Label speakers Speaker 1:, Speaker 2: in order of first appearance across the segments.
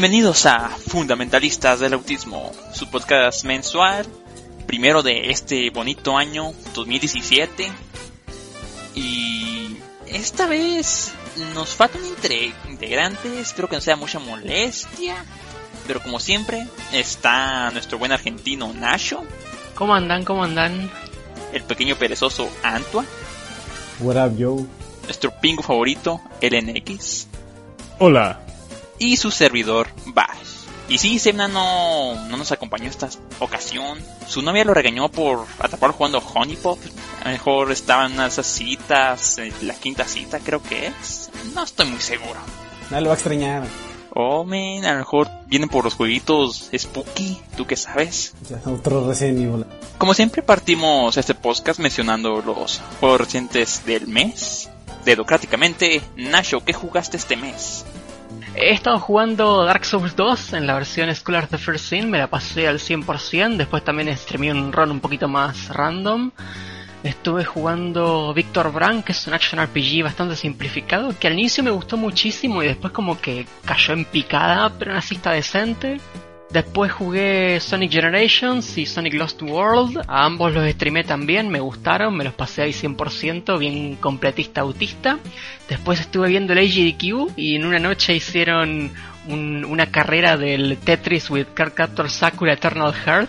Speaker 1: Bienvenidos a Fundamentalistas del Autismo, su podcast mensual, primero de este bonito año 2017. Y esta vez nos falta un integrante, espero que no sea mucha molestia. Pero como siempre, está nuestro buen argentino Nacho.
Speaker 2: ¿Cómo andan? ¿Cómo andan?
Speaker 1: El pequeño perezoso Antua.
Speaker 3: What up, yo?
Speaker 1: Nuestro pingo favorito, LNX.
Speaker 4: Hola.
Speaker 1: Y su servidor, Bash. Y sí, Semna no, no nos acompañó esta ocasión. Su novia lo regañó por atrapar jugando Honeypop. A lo mejor estaban en esas citas, la quinta cita creo que es. No estoy muy seguro.
Speaker 3: No lo va a extrañar.
Speaker 1: Oh, man, a lo mejor vienen por los jueguitos Spooky, ¿tú qué sabes?
Speaker 3: otro recién
Speaker 1: Como siempre partimos este podcast mencionando los juegos recientes del mes. Dedocráticamente, Nacho, ¿qué jugaste este mes?
Speaker 2: He estado jugando Dark Souls 2 en la versión Scholar of the First Sin, me la pasé al 100%, después también streamé un run un poquito más random. Estuve jugando Victor Brand, que es un action RPG bastante simplificado, que al inicio me gustó muchísimo y después como que cayó en picada, pero aún así decente. Después jugué Sonic Generations y Sonic Lost World. A ambos los streamé también, me gustaron, me los pasé ahí 100%, bien completista autista. Después estuve viendo el AGDQ y en una noche hicieron una carrera del Tetris with Cardcaptor Sakura Eternal Heart.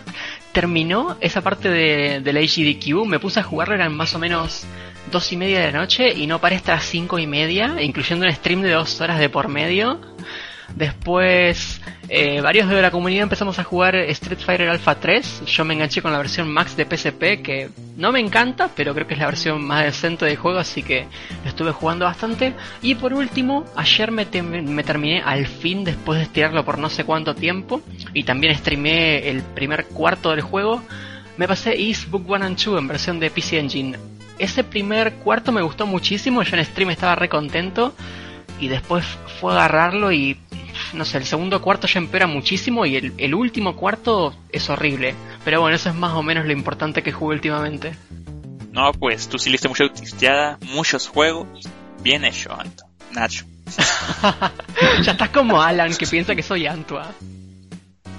Speaker 2: Terminó esa parte de, del AGDQ, me puse a jugarlo, eran más o menos dos y media de la noche y no paré hasta las cinco y media, incluyendo un stream de dos horas de por medio. Después, eh, varios de la comunidad empezamos a jugar Street Fighter Alpha 3. Yo me enganché con la versión Max de PSP, que no me encanta, pero creo que es la versión más decente del juego, así que lo estuve jugando bastante. Y por último, ayer me, terminé al fin, después de estirarlo por no sé cuánto tiempo, y también streamé el primer cuarto del juego. Me pasé East Book 1 and 2 en versión de PC Engine. Ese primer cuarto me gustó muchísimo, yo en stream estaba re contento y después fue agarrarlo y no sé, el segundo cuarto ya empeora muchísimo y el, último cuarto es horrible. Pero bueno, eso es más o menos lo importante que jugué últimamente.
Speaker 1: No, pues tú sí le mucha muchos juegos. Bien hecho, Anto. Nacho.
Speaker 2: ya estás como Alan, que piensa que soy Antua.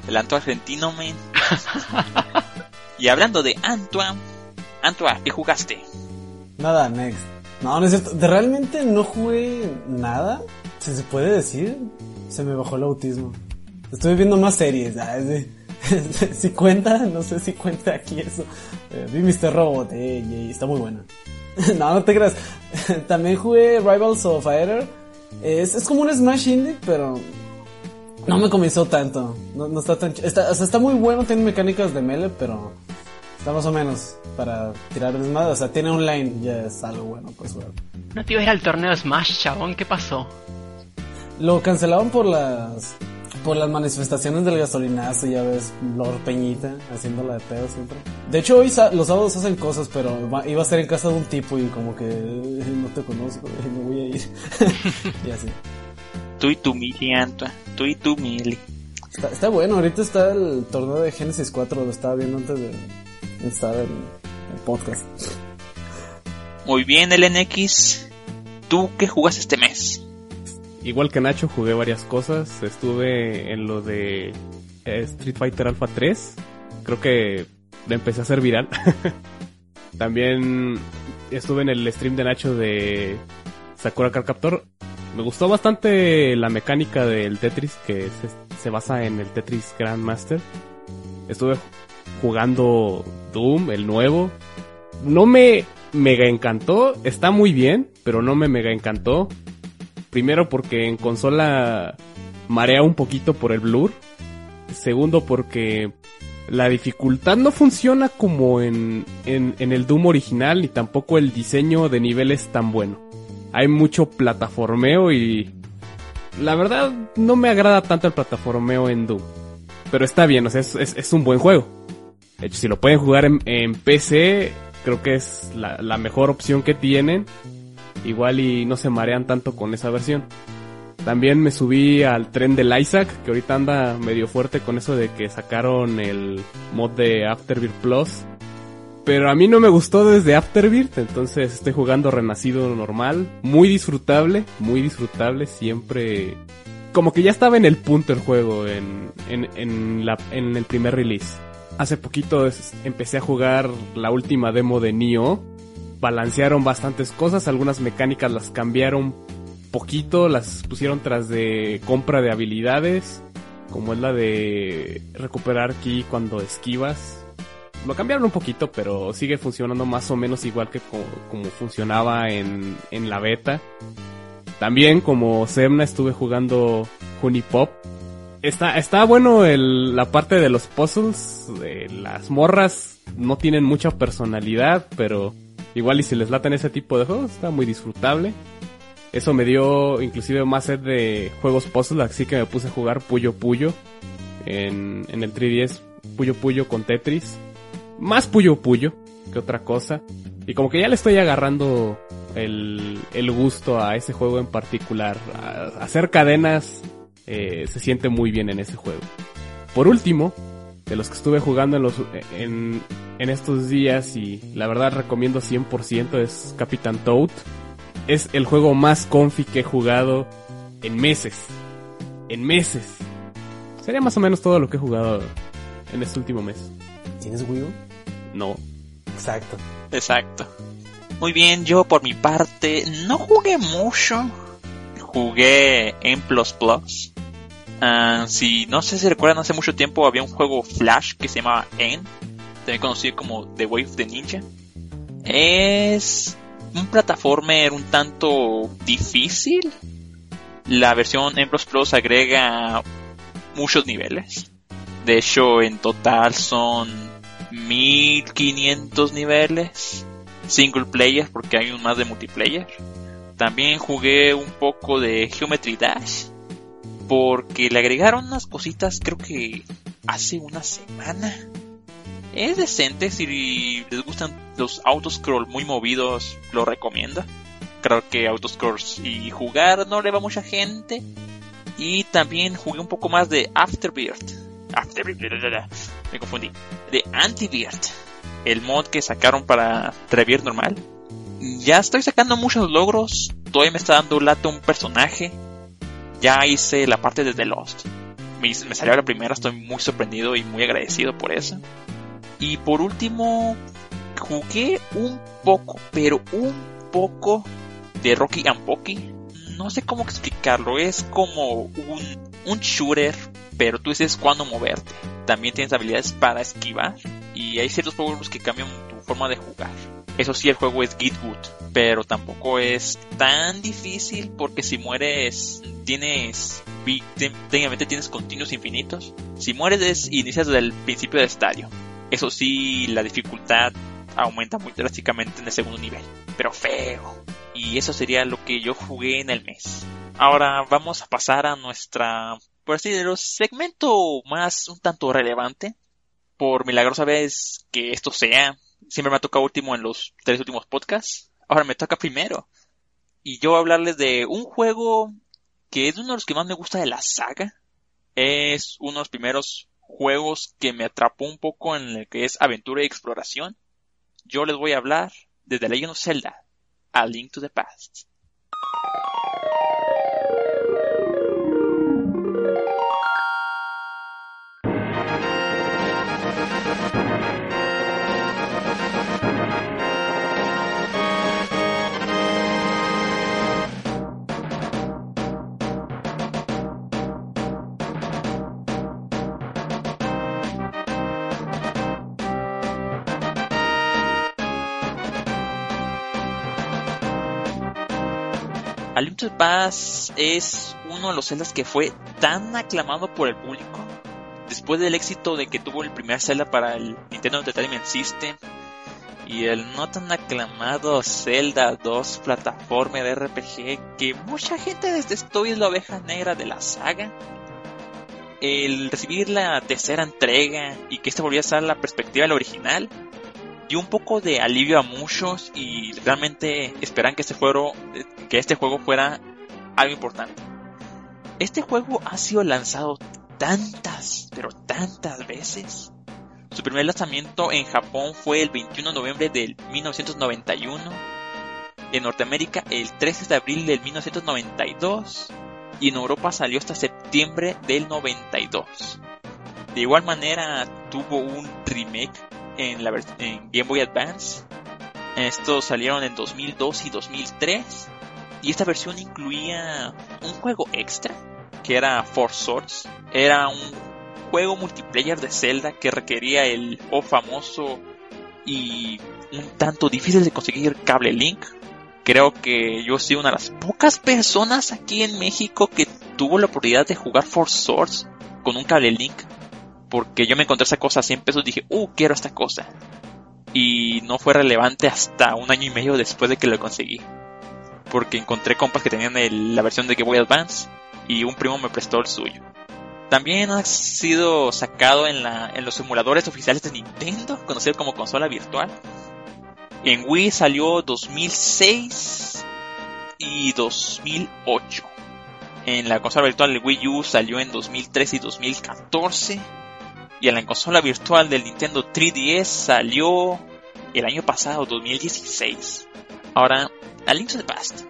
Speaker 1: El Antua argentino, man. y hablando de Antua, Antua, ¿qué jugaste?
Speaker 3: Nada, next. No, no es cierto. De realmente no jugué nada, si se puede decir se me bajó el autismo. Estoy viendo más series. si cuenta, no sé si cuenta aquí eso. Eh, vi Mr. Robot, eh, está muy buena. no, no te creas. También jugué Rivals of Fire. Es, es como un Smash Indie, pero no me comenzó tanto. No, está tan está, o sea, está muy bueno, tiene mecánicas de melee, pero está más o menos para tirar desmadre. O sea, tiene online, ya es algo bueno, pues bueno.
Speaker 2: ¿No te ibas a ir al torneo Smash, chabón? ¿Qué pasó?
Speaker 3: Lo cancelaron por las por las manifestaciones del gasolinazo, ya ves, Lord Peñita haciéndola de pedo siempre. De hecho, hoy los sábados hacen cosas, pero iba a ser en casa de un tipo y como que no te conozco, no voy a ir. y así.
Speaker 1: Tú y tu Mili, Antoine. Tú y tu Mili.
Speaker 3: Está, bueno, ahorita está el torneo de Genesis 4, lo estaba viendo antes de estar en el podcast.
Speaker 1: Muy bien, el NX. ¿Tú qué jugaste este mes?
Speaker 4: Igual que Nacho, jugué varias cosas. Estuve en lo de eh, Street Fighter Alpha 3. Creo que le empecé a hacer viral. También estuve en el stream de Nacho de Sakura Card Captor. Me gustó bastante la mecánica del Tetris, que se, se basa en el Tetris Grandmaster. Estuve jugando Doom, el nuevo. No me mega encantó, está muy bien, pero no me mega encantó. Primero porque en consola marea un poquito por el blur. Segundo porque la dificultad no funciona como en, en, el Doom original y tampoco el diseño de nivel es tan bueno. Hay mucho plataformeo y la verdad no me agrada tanto el plataformeo en Doom. Pero está bien, o sea, es, un buen juego. De hecho, si lo pueden jugar en, PC, creo que es la mejor opción que tienen igual y no se marean tanto con esa versión. También me subí al tren del Isaac, que ahorita anda medio fuerte con eso de que sacaron el mod de Afterbirth Plus. Pero a mí no me gustó desde Afterbirth, entonces estoy jugando Renacido normal. Muy disfrutable, muy disfrutable, siempre como que ya estaba en el punto el juego en, en, en, el primer release. Hace poquito empecé a jugar la última demo de Nioh. Balancearon bastantes cosas, algunas mecánicas las cambiaron poquito, las pusieron tras de compra de habilidades, como es la de recuperar ki cuando esquivas. Lo cambiaron un poquito, pero sigue funcionando más o menos igual que co- como funcionaba en, en la beta. También como Semna estuve jugando Honey Pop. Está, está bueno el, la parte de los puzzles. las morras no tienen mucha personalidad, pero igual y si les laten ese tipo de juegos, está muy disfrutable. Eso me dio inclusive más sed de juegos puzzle, así que me puse a jugar Puyo Puyo en, en el 3DS. Puyo Puyo con Tetris. Más Puyo Puyo que otra cosa. Y como que ya le estoy agarrando el, el gusto a ese juego en particular. Hacer cadenas eh, se siente muy bien en ese juego. Por último, de los que estuve jugando en, los, en, en estos días y la verdad recomiendo 100% es Capitán Toad. Es el juego más comfy que he jugado en meses. En meses. Sería más o menos todo lo que he jugado en este último mes.
Speaker 3: ¿Tienes Wii U?
Speaker 4: No.
Speaker 3: Exacto.
Speaker 1: Exacto. Muy bien, yo por mi parte no jugué mucho. Jugué en Plus Plus. Ah, si no sé si recuerdan, hace mucho tiempo había un juego Flash que se llamaba N, también conocido como The Wave the Ninja. Es un plataformer un tanto difícil. La versión en Plus Plus agrega muchos niveles. De hecho, en total son 1500 niveles single player porque hay un más de multiplayer. También jugué un poco de Geometry Dash porque le agregaron unas cositas creo que hace una semana. Es decente si les gustan los autoscroll muy movidos, lo recomiendo. Creo que autoscrolls y jugar no le va mucha gente. Y también jugué un poco más de Afterbirth. Afterbirth, me confundí. De Antibirth el mod que sacaron para Trevier normal. Ya estoy sacando muchos logros. Todavía me está dando lata un personaje. Ya hice la parte de The Lost. Me salió la primera, estoy muy sorprendido y muy agradecido por eso. Y por último, jugué un poco, pero un poco de Rocky and Pocky. No sé cómo explicarlo, es como un, un shooter, pero tú dices cuándo moverte. También tienes habilidades para esquivar y hay ciertos juegos que cambian tu forma de jugar. Eso sí, el juego es Git Good, pero tampoco es tan difícil porque si mueres tienes técnicamente tienes continuos infinitos. Si mueres es- inicias desde el principio del estadio. Eso sí, la dificultad aumenta muy drásticamente en el segundo nivel, pero feo. Y eso sería lo que yo jugué en el mes. Ahora vamos a pasar a nuestra, por así decirlo, segmento más un tanto relevante. Por milagrosa vez que esto sea, siempre me ha tocado último en los tres últimos podcasts. Ahora me toca primero. Y yo voy a hablarles de un juego que es uno de los que más me gusta de la saga. Es uno de los primeros juegos que me atrapó un poco en el que es aventura y exploración. Yo les voy a hablar de The Legend of Zelda, A Link to the Past. A Link to es uno de los Zeldas que fue tan aclamado por el público. Después del éxito de que tuvo el primer Zelda para el Nintendo Entertainment System y el no tan aclamado Zelda 2 plataforma de RPG que mucha gente desde estoy es la oveja negra de la saga. El recibir la tercera entrega y que esta volviera a ser la perspectiva del original dio un poco de alivio a muchos y realmente esperan que este juego, que este juego fuera algo importante. Este juego ha sido lanzado tantas, pero tantas veces. Su primer lanzamiento en Japón fue el 21 de noviembre del 1991. En Norteamérica el 13 de abril del 1992. y en Europa salió hasta septiembre del 92. De igual manera tuvo un remake en, la en Game Boy Advance. Estos salieron en 2002 y 2003 y esta versión incluía un juego extra que era Four Swords. Era un juego multiplayer de Zelda que requería el o famoso y un tanto difícil de conseguir cable link. Creo que yo soy una de las pocas personas aquí en México que tuvo la oportunidad de jugar Four Swords con un cable link. Porque yo me encontré esa cosa a 100 pesos y dije, uh, quiero esta cosa. Y no fue relevante hasta un año y medio después de que lo conseguí. Porque encontré compas que tenían la versión de Game Boy Advance y un primo me prestó el suyo. También ha sido sacado en, la, en los simuladores oficiales de Nintendo, conocido como consola virtual. En Wii salió 2006 y 2008. En la consola virtual del Wii U salió en 2013 y 2014. Y en la consola virtual del Nintendo 3DS salió el año pasado, 2016. Ahora, a Link to the Past.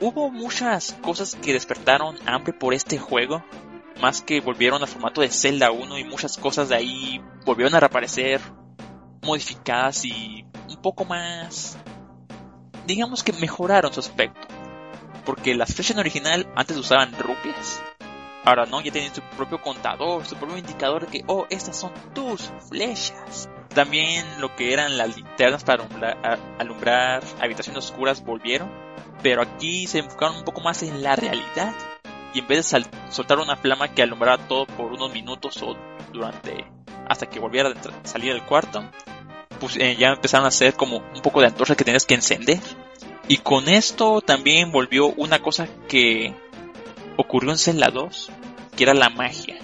Speaker 1: Hubo muchas cosas que despertaron hambre por este juego más que volvieron al formato de Zelda 1 y muchas cosas de ahí volvieron a reaparecer modificadas y un poco más digamos que mejoraron su aspecto porque las flechas en original antes usaban rupias ahora no ya tienen su propio contador su propio indicador de que oh estas son tus flechas. También lo que eran las linternas para alumbrar, habitaciones oscuras volvieron pero aquí se enfocaron un poco más en la realidad. Y en vez de soltar una flama que alumbrara todo por unos minutos o durante hasta que volviera a salir del cuarto, pues eh, ya empezaron a hacer como un poco de antorcha que tienes que encender. Y con esto también volvió una cosa que ocurrió en Zelda 2, que era la magia.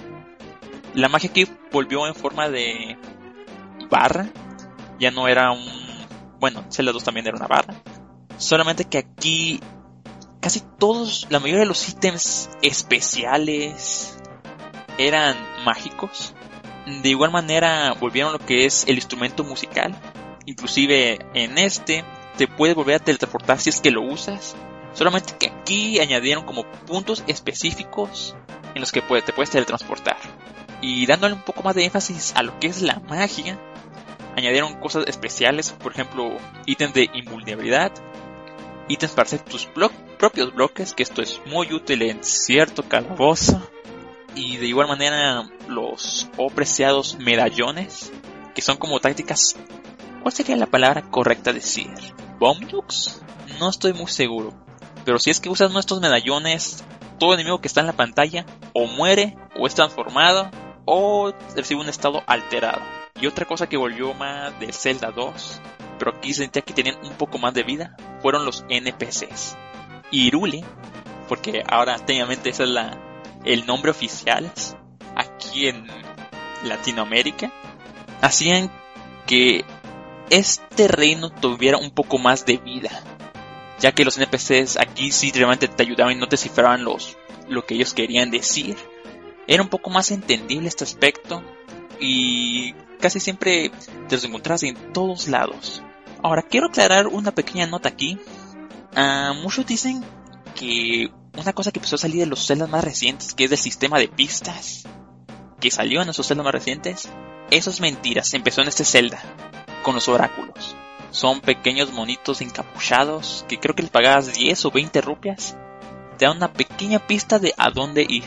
Speaker 1: La magia aquí volvió en forma de barra, ya no era un... Bueno, Zelda 2 también era una barra. Solamente que aquí casi todos, la mayoría de los ítems especiales eran mágicos. De igual manera volvieron lo que es el instrumento musical. Inclusive en este te puede volver a teletransportar si es que lo usas. Solamente que aquí añadieron como puntos específicos en los que te puedes teletransportar. Y dándole un poco más de énfasis a lo que es la magia, añadieron cosas especiales, por ejemplo, ítems de invulnerabilidad, ítems para hacer tus propios bloques, que esto es muy útil en cierto calabozo. Y de igual manera los apreciados medallones, que son como tácticas... ¿Cuál sería la palabra correcta decir? ¿Bomb No estoy muy seguro. Pero si es que usas nuestros medallones, todo enemigo que está en la pantalla o muere o es transformado o recibe un estado alterado. Y otra cosa que volvió más de Zelda 2 pero aquí sentía que tenían un poco más de vida, fueron los NPCs. Irule, porque ahora técnicamente ese es la, el nombre oficial aquí en Latinoamérica, hacían que este reino tuviera un poco más de vida. Ya que los NPCs aquí sí realmente te ayudaban y no te cifraban los, lo que ellos querían decir. Era un poco más entendible este aspecto y casi siempre te los encontrabas en todos lados. Ahora, quiero aclarar una pequeña nota aquí. Ah, muchos dicen que una cosa que empezó a salir de los celdas más recientes, que es del sistema de pistas, que salió en esos celdas más recientes, eso es mentira, empezó en este celda, con los oráculos. Son pequeños monitos encapuchados, que creo que les pagabas 10 o 20 rupias. Te dan una pequeña pista de a dónde ir,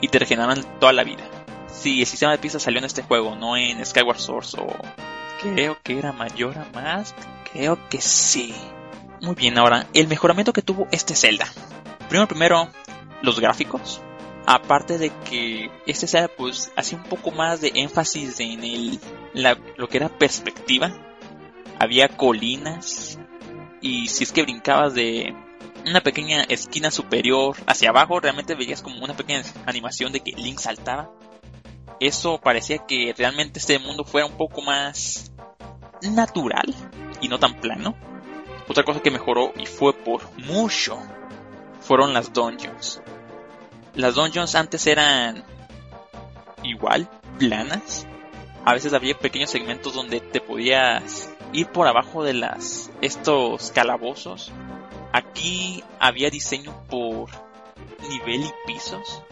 Speaker 1: y te regeneran toda la vida. Sí, el sistema de pistas salió en este juego, no en Skyward Source o creo que era mayor a más Creo que sí. Muy bien, ahora, el mejoramiento que tuvo este Zelda. Primero, primero, los gráficos. Aparte de que este Zelda pues hacía un poco más de énfasis en el, lo que era perspectiva. Había colinas. Y si es que brincabas de una pequeña esquina superior hacia abajo, realmente veías como una pequeña animación de que Link saltaba. Eso parecía que realmente este mundo fuera un poco más natural y no tan plano. Otra cosa que mejoró y fue por mucho fueron las dungeons. Las dungeons antes eran igual, planas. A veces había pequeños segmentos donde te podías ir por abajo de las estos calabozos. Aquí había diseño por nivel y pisos,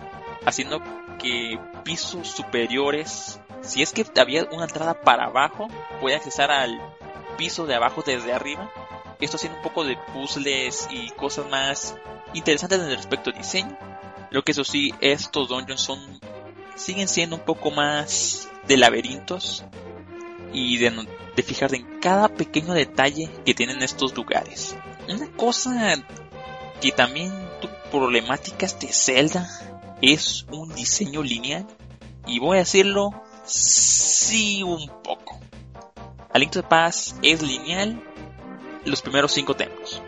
Speaker 1: haciendo que pisos superiores, si es que había una entrada para abajo, puede accesar al piso de abajo desde arriba. Esto haciendo un poco de puzzles y cosas más interesantes en respecto de diseño. Lo que eso sí, estos dungeons son siguen siendo un poco más de laberintos y de, de fijar en cada pequeño detalle que tienen estos lugares. Una cosa que también tu problemáticas de Zelda es un diseño lineal y voy a decirlo sí un poco. A Link to the Past es lineal los primeros cinco templos.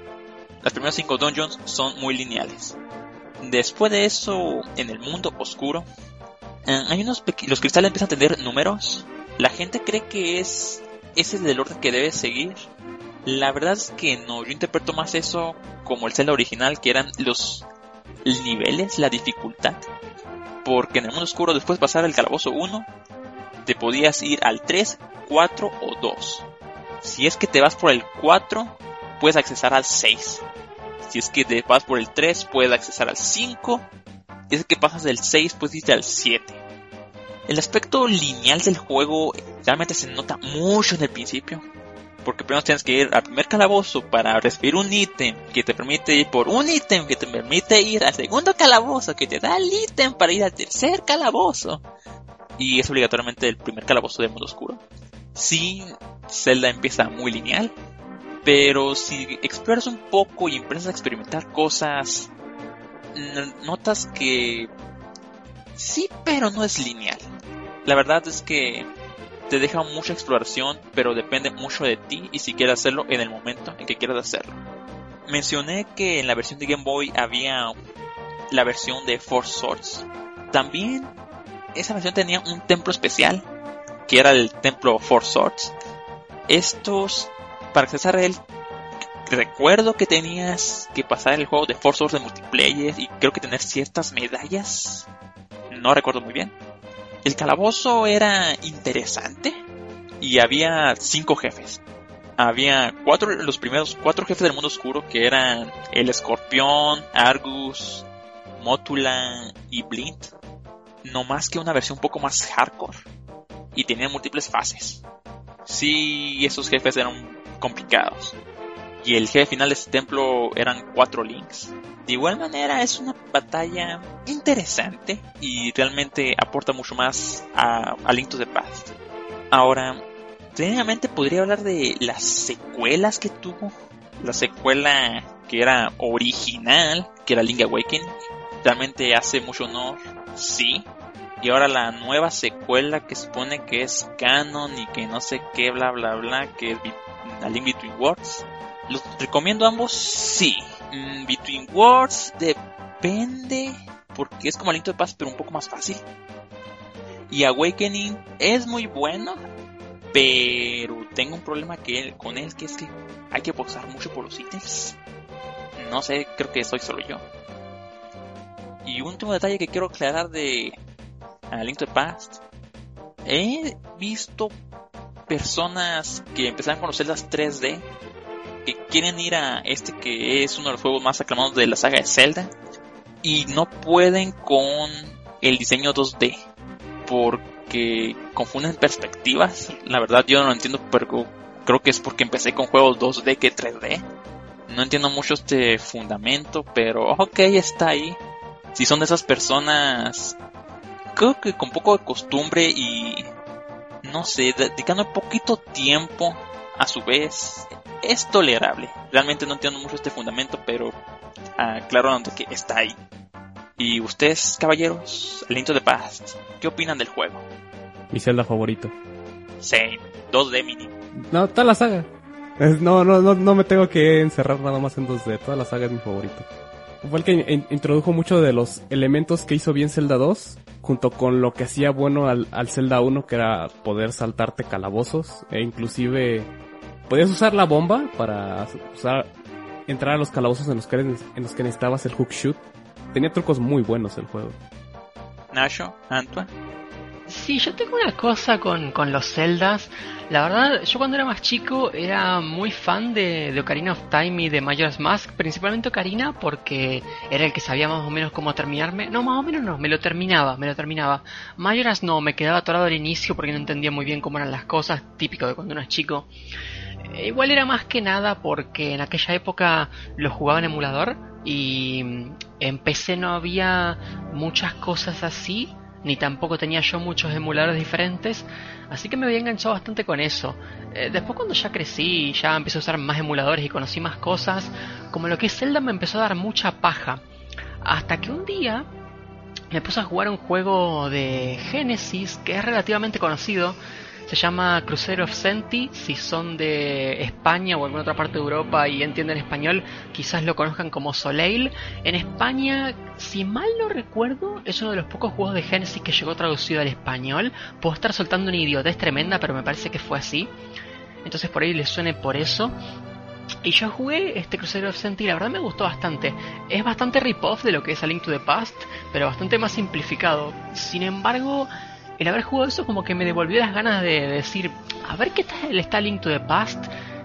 Speaker 1: Las primeras cinco dungeons son muy lineales. Después de eso, en el mundo oscuro, eh, hay unos los cristales empiezan a tener números. La gente cree que es ese es el orden que debe seguir. La verdad es que no, yo interpreto más eso como el Zelda original, que eran los niveles, la dificultad. Porque en el mundo oscuro, después de pasar el calabozo 1, te podías ir al 3, 4 o 2. Si es que te vas por el 4, puedes accesar al 6. Si es que te vas por el 3, puedes accesar al 5. Si es que pasas del 6, puedes irte al 7. El aspecto lineal del juego realmente se nota mucho en el principio. Porque primero tienes que ir al primer calabozo para recibir un ítem que te permite ir por un ítem que te permite ir al segundo calabozo que te da el ítem para ir al tercer calabozo. Y es obligatoriamente el primer calabozo del mundo oscuro. Sí, Zelda empieza muy lineal, pero si exploras un poco y empiezas a experimentar cosas, notas que sí, pero no es lineal. La verdad es que te deja mucha exploración, pero depende mucho de ti y si quieres hacerlo en el momento en que quieras hacerlo. Mencioné que en la versión de Game Boy había la versión de Four Swords. También esa versión tenía un templo especial, que era el templo Four Swords. Estos, para accesar a él, recuerdo que tenías que pasar el juego de Four Swords de multiplayer y creo que tener ciertas medallas. No recuerdo muy bien. El calabozo era interesante y había cinco jefes. Había cuatro, los primeros cuatro jefes del mundo oscuro que eran el escorpión, Argus, Mótula y Blind. No más que una versión un poco más hardcore. Y tenían múltiples fases. Sí, esos jefes eran complicados. Y el jefe final de este templo eran cuatro links. De igual manera es una batalla interesante y realmente aporta mucho más a, a Link to the Past. Ahora, técnicamente podría hablar de las secuelas que tuvo. La secuela que era original, que era Link Awakening, realmente hace mucho honor, sí. Y ahora la nueva secuela que supone que es canon y que no sé qué, bla bla bla, que es A Link Between Worlds. ¿Los recomiendo ambos? Sí. Mm, Between Worlds depende, porque es como Link to the Past, pero un poco más fácil. Y Awakening es muy bueno, pero tengo un problema que con él, que es que hay que posar mucho por los ítems. No sé, creo que soy solo yo. Y último detalle que quiero aclarar de A Link to the Past. He visto personas que empezaron con los celdas 3D que quieren ir a este que es uno de los juegos más aclamados de la saga de Zelda y no pueden con el diseño 2D porque confunden perspectivas. La verdad yo no lo entiendo, pero creo que es porque empecé con juegos 2D que 3D. No entiendo mucho este fundamento, pero ok, está ahí. Si son de esas personas, creo que con poco de costumbre y no sé, dedicando poquito tiempo a su vez es tolerable. Realmente no entiendo mucho este fundamento, pero aclaro que está ahí. Y ustedes, caballeros, Link to the Past, ¿qué opinan del juego?
Speaker 4: Mi celda favorito.
Speaker 1: Same, 2D mini.
Speaker 4: No, toda la saga. No, no, no, no me tengo que encerrar nada más en 2D. Toda la saga es mi favorito. Fue el que introdujo mucho de los elementos que hizo bien Zelda 2, junto con lo que hacía bueno al, al Zelda 1, que era poder saltarte calabozos, e inclusive podías usar la bomba para usar, entrar a los calabozos en los que, en los que necesitabas el hook shoot. Tenía trucos muy buenos el juego.
Speaker 1: Nacho, Antoine.
Speaker 2: Sí, yo tengo una cosa con, con los Zeldas. La verdad, yo cuando era más chico era muy fan de, de Ocarina of Time y de Majora's Mask, principalmente Ocarina porque era el que sabía más o menos cómo terminarme. No, más o menos no, me lo terminaba, me lo terminaba. Majora's no, me quedaba atorado al inicio porque no entendía muy bien cómo eran las cosas, típico de cuando uno es chico. Eh, igual era más que nada porque en aquella época lo jugaba en emulador y en PC no había muchas cosas así ni tampoco tenía yo muchos emuladores diferentes, así que me había enganchado bastante con eso. Eh, después cuando ya crecí, ya empecé a usar más emuladores y conocí más cosas, como lo que es Zelda me empezó a dar mucha paja. Hasta que un día me puse a jugar un juego de Genesis que es relativamente conocido, se llama Crusader of Senti. Si son de España o alguna otra parte de Europa y entienden español, quizás lo conozcan como Soleil. En España, si mal no recuerdo, es uno de los pocos juegos de Genesis que llegó traducido al español. Puedo estar soltando una idiotez tremenda, pero me parece que fue así. Entonces por ahí les suene por eso. Y yo jugué este Crusader of Senti la verdad me gustó bastante. Es bastante rip-off de lo que es A Link to the Past, pero bastante más simplificado. Sin embargo, el haber jugado eso como que me devolvió las ganas de, decir, a ver qué tal está Link to the Past.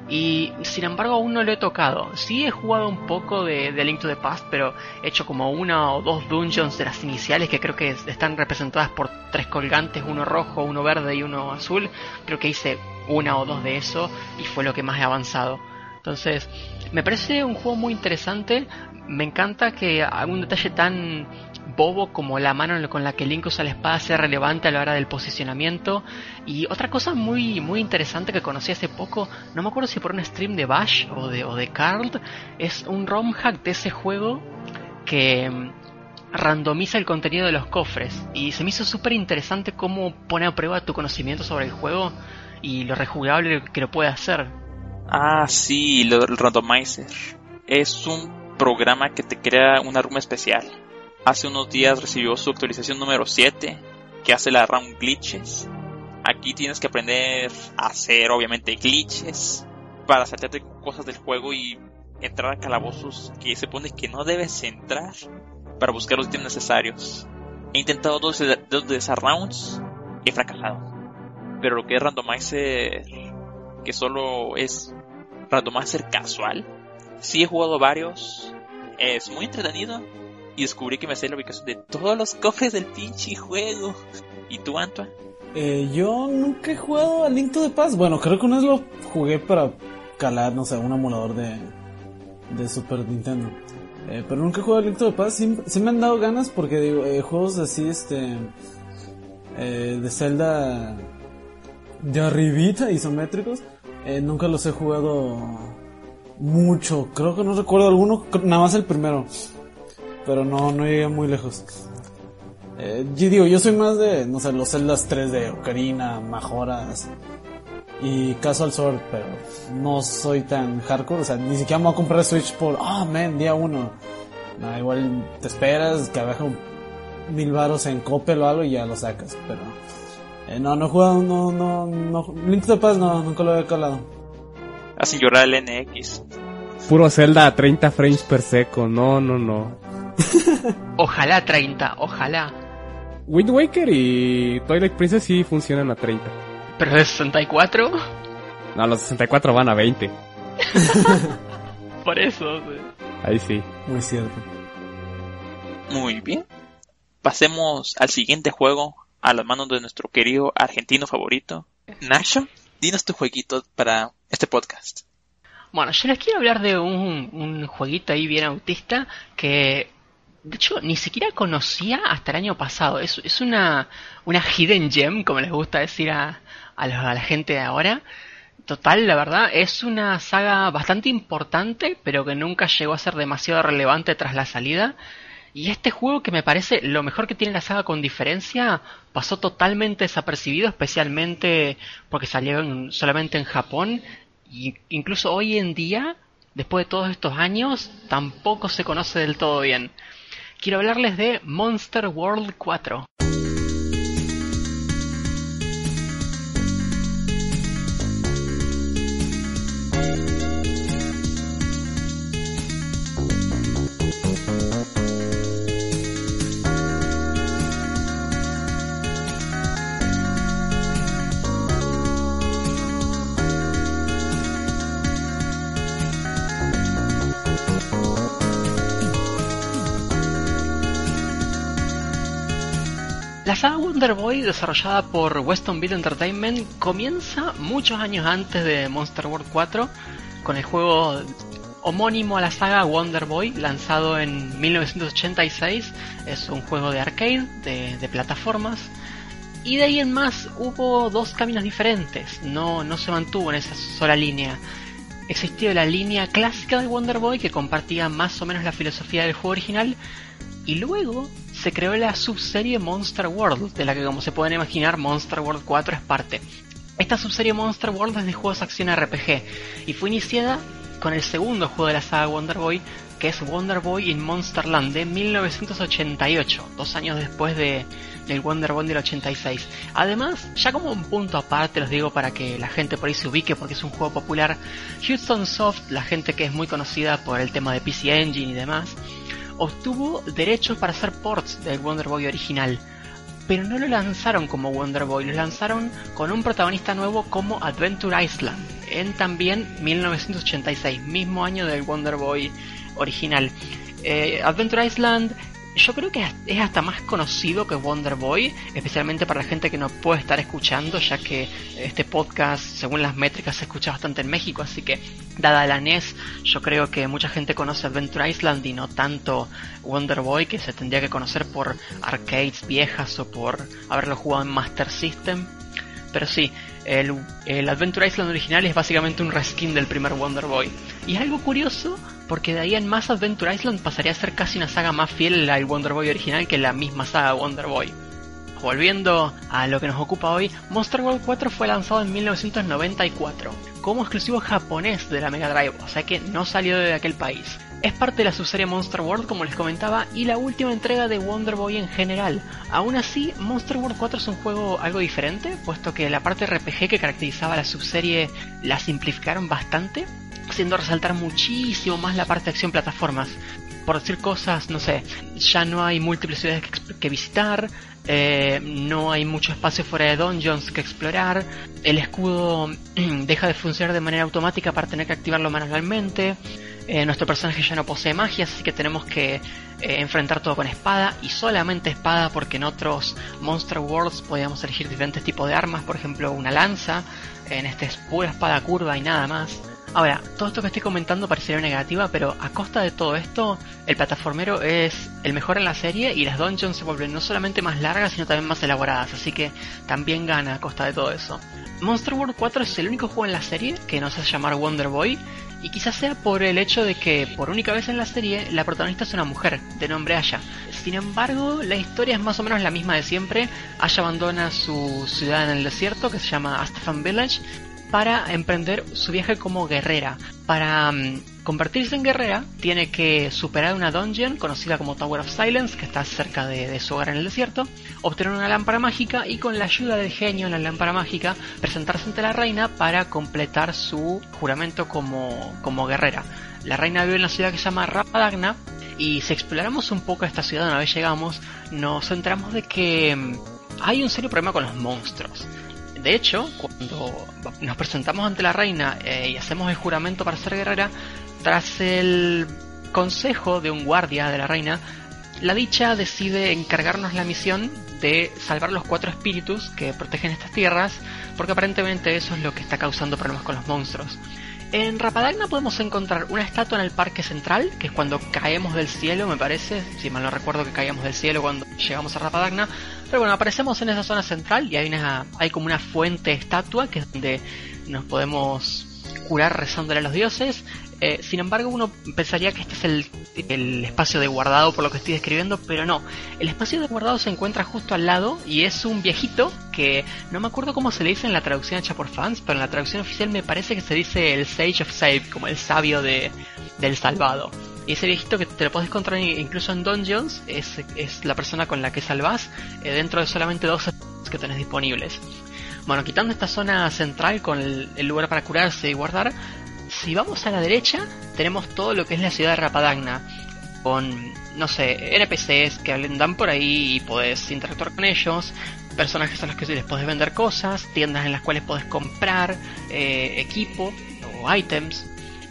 Speaker 2: Y sin embargo aún no lo he tocado. Sí he jugado un poco de, de, Link to the Past, pero he hecho como una o dos dungeons de las iniciales que creo que están representadas por tres colgantes, uno rojo, uno verde y uno azul. Creo que hice una o dos de eso y fue lo que más he avanzado. Entonces, me parece un juego muy interesante. Me encanta que algún detalle tan bobo como la mano con la que Link usa la espada sea relevante a la hora del posicionamiento. Y otra cosa muy, muy interesante que conocí hace poco, no me acuerdo si por un stream de Bash o de, o de Carl, es un ROM hack de ese juego que mm, randomiza el contenido de los cofres. Y se me hizo súper interesante cómo pone a prueba tu conocimiento sobre el juego y lo rejugable que lo puede hacer.
Speaker 1: Ah, sí, el randomizer. Es un programa que te crea una room especial hace unos días recibió su actualización número 7 que hace la RAM glitches. Aquí tienes que aprender a hacer obviamente glitches para saltarte cosas del juego y entrar a calabozos que se pone que no debes entrar para buscar los ítems necesarios. He intentado dos de, esas rounds y he fracasado. Pero lo que es randomizer, que solo es randomizer casual, sí he jugado varios, es muy entretenido y descubrí que me hacía la ubicación de todos los cofres del pinche juego. ¿Y tú, Antoine?
Speaker 3: Eh, yo nunca he jugado a Link to the. Bueno, creo que una vez lo jugué para calar, no sé, un emulador de, de Super Nintendo. Eh, pero nunca he jugado a Link to the. Sí, me han dado ganas porque digo, eh, juegos así, este, eh, de Zelda de arribita, isométricos, eh, nunca los he jugado mucho. Creo que no recuerdo alguno, nada más el primero pero no, no llegué muy lejos. Eh, yo digo, yo soy más de, no sé, los Zeldas 3 de Ocarina, Majoras y Casual Sword, pero no soy tan hardcore, o sea, ni siquiera me voy a comprar Switch por, ah, oh, man, día uno. No, igual te esperas que abajo mil varos en Coppel o algo y ya lo sacas, pero... Eh, no, no he jugado, no, no, no, Link to the Past no, nunca lo he calado.
Speaker 1: Así llorar el NX.
Speaker 4: Puro Zelda a 30 frames per seco, no, no, no.
Speaker 2: Ojalá 30, ojalá.
Speaker 4: Wind Waker y Twilight Princess sí funcionan a 30.
Speaker 2: ¿Pero de 64?
Speaker 4: No, los 64 van a 20.
Speaker 2: Por eso.
Speaker 4: Ahí sí.
Speaker 3: Muy cierto.
Speaker 1: Muy bien. Pasemos al siguiente juego a las manos de nuestro querido argentino favorito. Nacho, dinos tu jueguito para este podcast.
Speaker 2: Bueno, yo les quiero hablar de un, un jueguito ahí bien autista que de hecho, ni siquiera conocía hasta el año pasado. Es, es una, una hidden gem, como les gusta decir a, a, la, gente de ahora. Total, la verdad, es una saga bastante importante, pero que nunca llegó a ser demasiado relevante tras la salida. Y este juego que me parece lo mejor que tiene la saga con diferencia, pasó totalmente desapercibido, especialmente porque salió solamente en Japón. Y incluso hoy en día, después de todos estos años, tampoco se conoce del todo bien quiero hablarles de Monster World 4. Wonder Boy, desarrollada por Weston Beat Entertainment, comienza muchos años antes de Monster World 4 con el juego homónimo a la saga Wonder Boy, lanzado en 1986. Es un juego de arcade, de, plataformas. Y de ahí en más hubo dos caminos diferentes, no, no se mantuvo en esa sola línea. Existió la línea clásica de Wonder Boy que compartía más o menos la filosofía del juego original y luego se creó la subserie Monster World, de la que como se pueden imaginar Monster World 4 es parte. Esta subserie Monster World es de juegos de acción RPG y fue iniciada con el segundo juego de la saga Wonder Boy, que es Wonder Boy in Monsterland de 1988, dos años después de, del Wonder Boy del 86. Además, ya como un punto aparte, los digo para que la gente por ahí se ubique porque es un juego popular, Houston Soft, la gente que es muy conocida por el tema de PC Engine y demás, obtuvo derechos para hacer ports del Wonder Boy original pero no lo lanzaron como Wonder Boy, lo lanzaron con un protagonista nuevo como Adventure Island, en también 1986, mismo año del Wonder Boy original. Eh, Adventure Island yo creo que es hasta más conocido que Wonder Boy, especialmente para la gente que no puede estar escuchando, ya que este podcast, según las métricas, se escucha bastante en México, así que, dada la NES, yo creo que mucha gente conoce Adventure Island y no tanto Wonder Boy, que se tendría que conocer por arcades viejas o por haberlo jugado en Master System. Pero sí, el, el, Adventure Island original es básicamente un reskin del primer Wonder Boy. Y algo curioso porque de ahí en más Adventure Island pasaría a ser casi una saga más fiel al Wonder Boy original que la misma saga Wonder Boy. Volviendo a lo que nos ocupa hoy, Monster World 4 fue lanzado en 1994 como exclusivo japonés de la Mega Drive, o sea que no salió de aquel país. Es parte de la subserie Monster World, como les comentaba, y la última entrega de Wonder Boy en general. Aún así, Monster World 4 es un juego algo diferente, puesto que la parte RPG que caracterizaba la subserie la simplificaron bastante, haciendo resaltar muchísimo más la parte de acción plataformas. Por decir cosas, no sé, ya no hay múltiples ciudades que, visitar, eh, no hay mucho espacio fuera de dungeons que explorar, el escudo deja de funcionar de manera automática para tener que activarlo manualmente, eh, nuestro personaje ya no posee magia, así que tenemos que eh, enfrentar todo con espada y solamente espada porque en otros Monster Worlds podíamos elegir diferentes tipos de armas, por ejemplo una lanza, en este es pura espada curva y nada más. Ahora, todo esto que estoy comentando parecería negativa, pero a costa de todo esto, el plataformero es el mejor en la serie y las dungeons se vuelven no solamente más largas, sino también más elaboradas, así que también gana a costa de todo eso. Monster World 4 es el único juego en la serie que nos hace llamar Wonder Boy y quizás sea por el hecho de que por única vez en la serie la protagonista es una mujer de nombre Aya. Sin embargo, la historia es más o menos la misma de siempre. Aya abandona su ciudad en el desierto que se llama Astafan Village para emprender su viaje como guerrera. Para mm, convertirse en guerrera, tiene que superar una dungeon conocida como Tower of Silence, que está cerca de, su hogar en el desierto, obtener una lámpara mágica y con la ayuda del genio en la lámpara mágica, presentarse ante la reina para completar su juramento como, como guerrera. La reina vive en la ciudad que se llama Rapadagna y si exploramos un poco esta ciudad una vez llegamos, nos enteramos de que mm, hay un serio problema con los monstruos. De hecho, cuando nos presentamos ante la reina eh, y hacemos el juramento para ser guerrera, tras el consejo de un guardia de la reina, la dicha decide encargarnos la misión de salvar los cuatro espíritus que protegen estas tierras, porque aparentemente eso es lo que está causando problemas con los monstruos. En Rapadagna podemos encontrar una estatua en el parque central, que es cuando caemos del cielo, me parece, si mal no recuerdo que caíamos del cielo cuando llegamos a Rapadagna, pero bueno, aparecemos en esa zona central y hay, una, hay como una fuente estatua que es donde nos podemos curar rezándole a los dioses. Eh, sin embargo, uno pensaría que este es el, el, espacio de guardado por lo que estoy describiendo, pero no. El espacio de guardado se encuentra justo al lado y es un viejito que no me acuerdo cómo se le dice en la traducción hecha por fans, pero en la traducción oficial me parece que se dice el Sage of Save, como el sabio de, del salvado. Y ese viejito que te lo puedes encontrar incluso en Dungeons es, es la persona con la que salvas eh, dentro de solamente dos que tenés disponibles. Bueno, quitando esta zona central con el, lugar para curarse y guardar, si vamos a la derecha, tenemos todo lo que es la ciudad de Rapadagna, con, no sé, NPCs que andan por ahí y podés interactuar con ellos, personajes a los que les podés vender cosas, tiendas en las cuales podés comprar eh, equipo o items.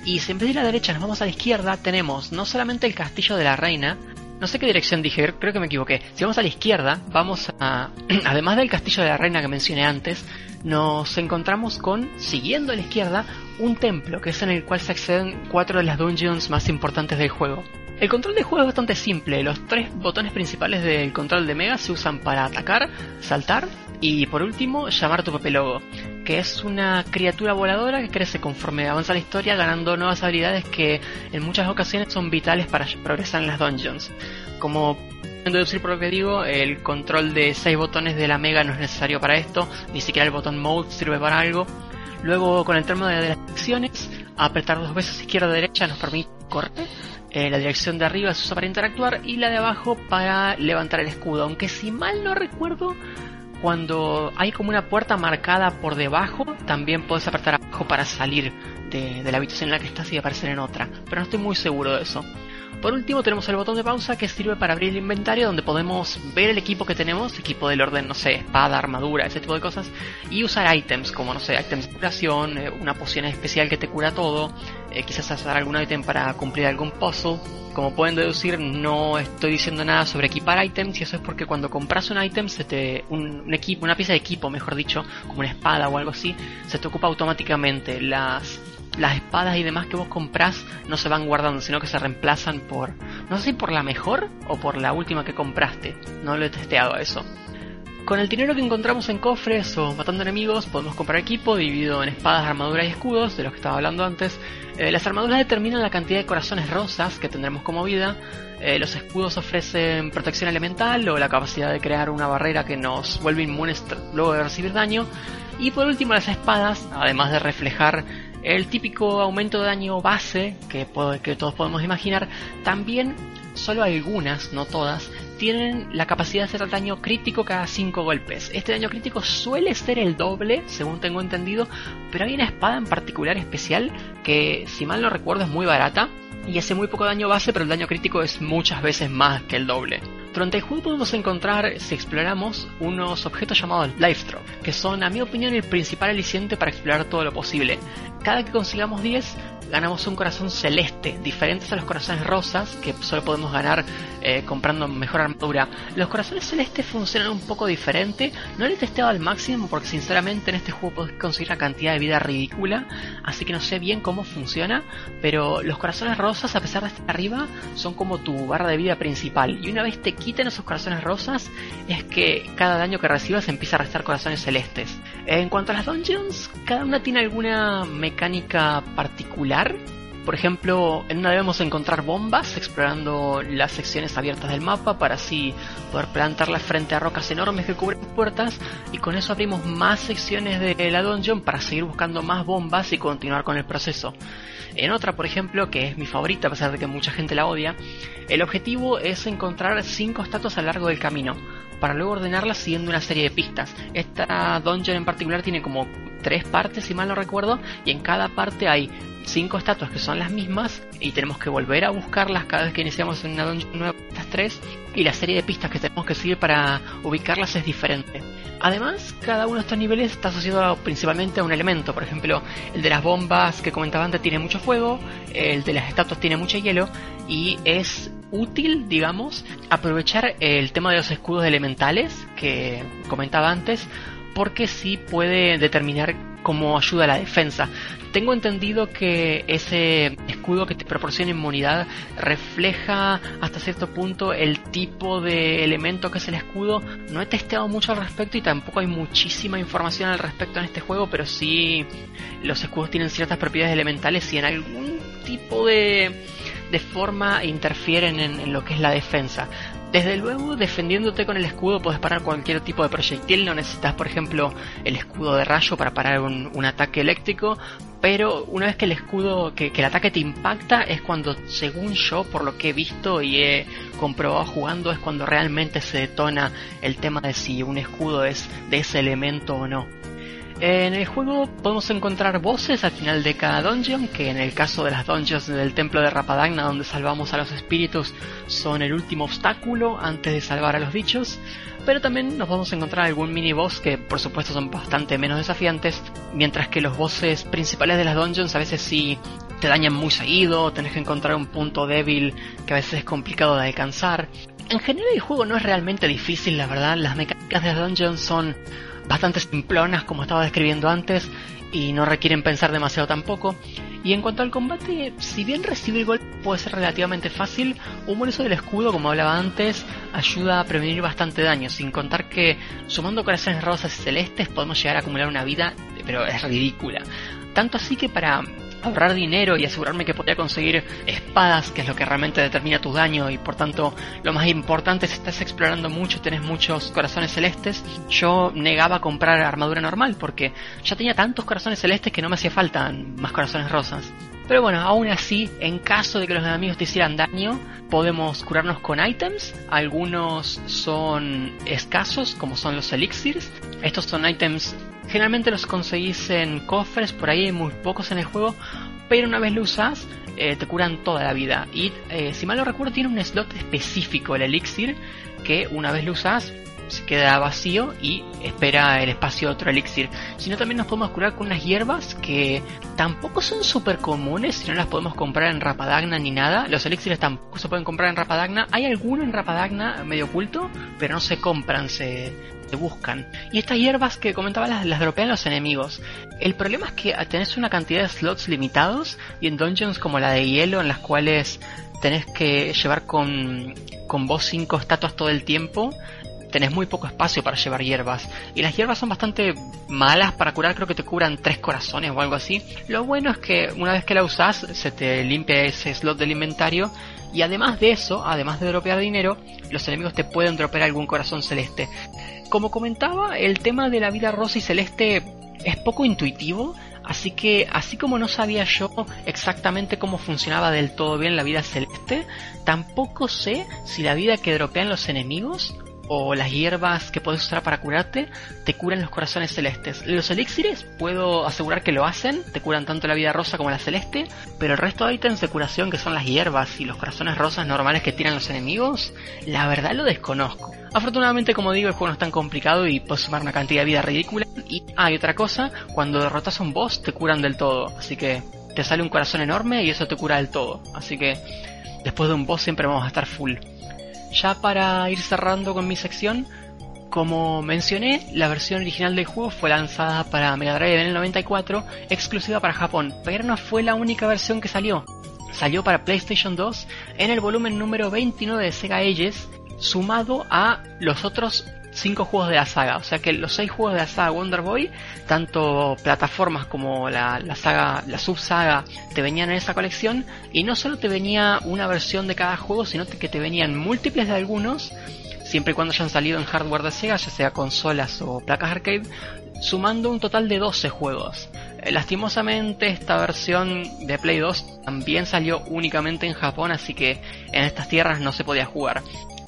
Speaker 2: Y si en vez de ir a la derecha nos vamos a la izquierda, tenemos no solamente el castillo de la reina, no sé qué dirección dije, creo que me equivoqué. Si vamos a la izquierda, vamos a, además del castillo de la reina que mencioné antes, nos encontramos con, siguiendo a la izquierda, un templo que es en el cual se acceden cuatro de las dungeons más importantes del juego. El control de juego es bastante simple, los tres botones principales del control de Mega se usan para atacar, saltar y por último llamar tu papelogo, que es una criatura voladora que crece conforme avanza la historia ganando nuevas habilidades que en muchas ocasiones son vitales para progresar en las dungeons. Como pueden deducir por lo que digo, el control de 6 botones de la Mega no es necesario para esto, ni siquiera el botón Mode sirve para algo. Luego con el término de las acciones, apretar dos veces izquierda o derecha nos permite correr eh, la dirección de arriba se usa para interactuar y la de abajo para levantar el escudo. Aunque si mal no recuerdo, cuando hay como una puerta marcada por debajo, también puedes apretar abajo para salir de, de la habitación en la que estás y aparecer en otra. Pero no estoy muy seguro de eso. Por último tenemos el botón de pausa que sirve para abrir el inventario donde podemos ver el equipo que tenemos, equipo del orden, no sé, espada, armadura, ese tipo de cosas, y usar ítems como, no sé, ítems de curación, eh, una poción especial que te cura todo, eh, quizás usar algún ítem para cumplir algún puzzle. Como pueden deducir, no estoy diciendo nada sobre equipar ítems y eso es porque cuando compras un ítem, se te, un, equipo, una pieza de equipo, mejor dicho, como una espada o algo así, se te ocupa automáticamente. Las las espadas y demás que vos comprás no se van guardando, sino que se reemplazan por, no sé si por la mejor o por la última que compraste. No lo he testeado eso. Con el dinero que encontramos en cofres o matando enemigos podemos comprar equipo dividido en espadas, armaduras y escudos, de los que estaba hablando antes. Eh, las armaduras determinan la cantidad de corazones rosas que tendremos como vida. Eh, los escudos ofrecen protección elemental o la capacidad de crear una barrera que nos vuelve inmunes luego de recibir daño. Y por último las espadas, además de reflejar el típico aumento de daño base que, que todos podemos imaginar, también solo algunas, no todas, tienen la capacidad de hacer daño crítico cada 5 golpes. Este daño crítico suele ser el doble, según tengo entendido, pero hay una espada en particular especial que, si mal no recuerdo, es muy barata y hace muy poco daño base, pero el daño crítico es muchas veces más que el doble. Durante el juego podemos encontrar, si exploramos, unos objetos llamados Life Drop, que son, a mi opinión, el principal aliciente para explorar todo lo posible. Cada que consigamos 10, ganamos un corazón celeste, diferentes a los corazones rosas, que solo podemos ganar eh, comprando mejor armadura. Los corazones celestes funcionan un poco diferente, no lo he testeado al máximo porque sinceramente en este juego podés conseguir una cantidad de vida ridícula, así que no sé bien cómo funciona, pero los corazones rosas, a pesar de estar arriba, son como tu barra de vida principal, y una vez te quiten esos corazones rosas, es que cada daño que recibas empieza a restar corazones celestes. En cuanto a las dungeons, cada una tiene alguna mecánica particular. Por ejemplo, en una debemos encontrar bombas explorando las secciones abiertas del mapa para así poder plantarlas frente a rocas enormes que cubren puertas y con eso abrimos más secciones de la dungeon para seguir buscando más bombas y continuar con el proceso. En otra, por ejemplo, que es mi favorita a pesar de que mucha gente la odia, el objetivo es encontrar 5 estatuas a lo largo del camino para luego ordenarlas siguiendo una serie de pistas. Esta dungeon en particular tiene como tres partes, si mal no recuerdo, y en cada parte hay cinco estatuas que son las mismas y tenemos que volver a buscarlas cada vez que iniciamos una dungeon nueva estas tres y la serie de pistas que tenemos que seguir para ubicarlas es diferente. Además, cada uno de estos niveles está asociado principalmente a un elemento. Por ejemplo, el de las bombas que comentaba antes tiene mucho fuego, el de las estatuas tiene mucho hielo y es útil, digamos, aprovechar el tema de los escudos elementales que comentaba antes porque sí puede determinar cómo ayuda la defensa. Tengo entendido que ese escudo que te proporciona inmunidad refleja hasta cierto punto el tipo de elemento que es el escudo. No he testeado mucho al respecto y tampoco hay muchísima información al respecto en este juego, pero sí los escudos tienen ciertas propiedades elementales y en algún tipo de, de forma interfieren en, en lo que es la defensa. Desde luego, defendiéndote con el escudo puedes parar cualquier tipo de proyectil, no necesitas, por ejemplo, el escudo de rayo para parar un, ataque eléctrico, pero una vez que el escudo, que, que, el ataque te impacta, es cuando, según yo, por lo que he visto y he comprobado jugando, es cuando realmente se detona el tema de si un escudo es de ese elemento o no. En el juego podemos encontrar voces al final de cada dungeon, que en el caso de las dungeons del templo de Rapadagna donde salvamos a los espíritus son el último obstáculo antes de salvar a los bichos, pero también nos vamos a encontrar algún mini boss que por supuesto son bastante menos desafiantes, mientras que los bosses principales de las dungeons a veces sí te dañan muy seguido, tenés que encontrar un punto débil que a veces es complicado de alcanzar. En general el juego no es realmente difícil, la verdad, las mecánicas de Dungeon son bastante simplonas como estaba describiendo antes y no requieren pensar demasiado tampoco. Y en cuanto al combate, si bien recibir golpe puede ser relativamente fácil, un buen uso del escudo, como hablaba antes, ayuda a prevenir bastante daño, sin contar que sumando corazones rosas y celestes podemos llegar a acumular una vida, pero es ridícula. Tanto así que para ahorrar dinero y asegurarme que podía conseguir espadas, que es lo que realmente determina tu daño y por tanto lo más importante si estás explorando mucho, tenés muchos corazones celestes, yo negaba comprar armadura normal porque ya tenía tantos corazones celestes que no me hacía falta más corazones rosas. Pero bueno, aún así, en caso de que los enemigos te hicieran daño, podemos curarnos con ítems. Algunos son escasos, como son los elixirs. Estos son ítems Generalmente los conseguís en cofres, por ahí hay muy pocos en el juego, pero una vez lo usas, eh, te curan toda la vida. Y eh, si mal no recuerdo, tiene un slot específico, el elixir, que una vez lo usas, se queda vacío y espera el espacio de otro elixir. Si no, también nos podemos curar con unas hierbas que tampoco son súper comunes, si no las podemos comprar en Rapadagna ni nada. Los elixirs tampoco se pueden comprar en Rapadagna. Hay alguno en Rapadagna medio oculto, pero no se compran, se, buscan. Y estas hierbas que comentaba las, dropean los enemigos. El problema es que tenés una cantidad de slots limitados y en dungeons como la de hielo en las cuales tenés que llevar con, con vos cinco estatuas todo el tiempo, tenés muy poco espacio para llevar hierbas. Y las hierbas son bastante malas para curar, creo que te curan tres corazones o algo así. Lo bueno es que una vez que la usas, se te limpia ese slot del inventario. Y además de eso, además de dropear dinero, los enemigos te pueden dropear algún corazón celeste. Como comentaba, el tema de la vida rosa y celeste es poco intuitivo, así que así como no sabía yo exactamente cómo funcionaba del todo bien la vida celeste, tampoco sé si la vida que dropean los enemigos o las hierbas que puedes usar para curarte te curan los corazones celestes. Los elixires puedo asegurar que lo hacen, te curan tanto la vida rosa como la celeste, pero el resto de ítems de curación que son las hierbas y los corazones rosas normales que tiran los enemigos, la verdad lo desconozco. Afortunadamente, como digo, el juego no es tan complicado y puedes sumar una cantidad de vida ridícula. Y hay otra cosa, cuando derrotas a un boss te curan del todo, así que te sale un corazón enorme y eso te cura del todo. Así que después de un boss siempre vamos a estar full. Ya para ir cerrando con mi sección, como mencioné, la versión original del juego fue lanzada para Mega Drive en el 94, exclusiva para Japón, pero no fue la única versión que salió. Salió para PlayStation 2 en el volumen número 29 de Sega Ages, sumado a los otros 5 juegos de la saga. O sea que los 6 juegos de la saga Wonder Boy, tanto plataformas como la, la saga, la subsaga, te venían en esa colección. Y no solo te venía una versión de cada juego, sino que te venían múltiples de algunos, siempre y cuando hayan salido en hardware de Sega, ya sea consolas o placas arcade, sumando un total de 12 juegos. Eh, lastimosamente esta versión de Play 2 también salió únicamente en Japón, así que en estas tierras no se podía jugar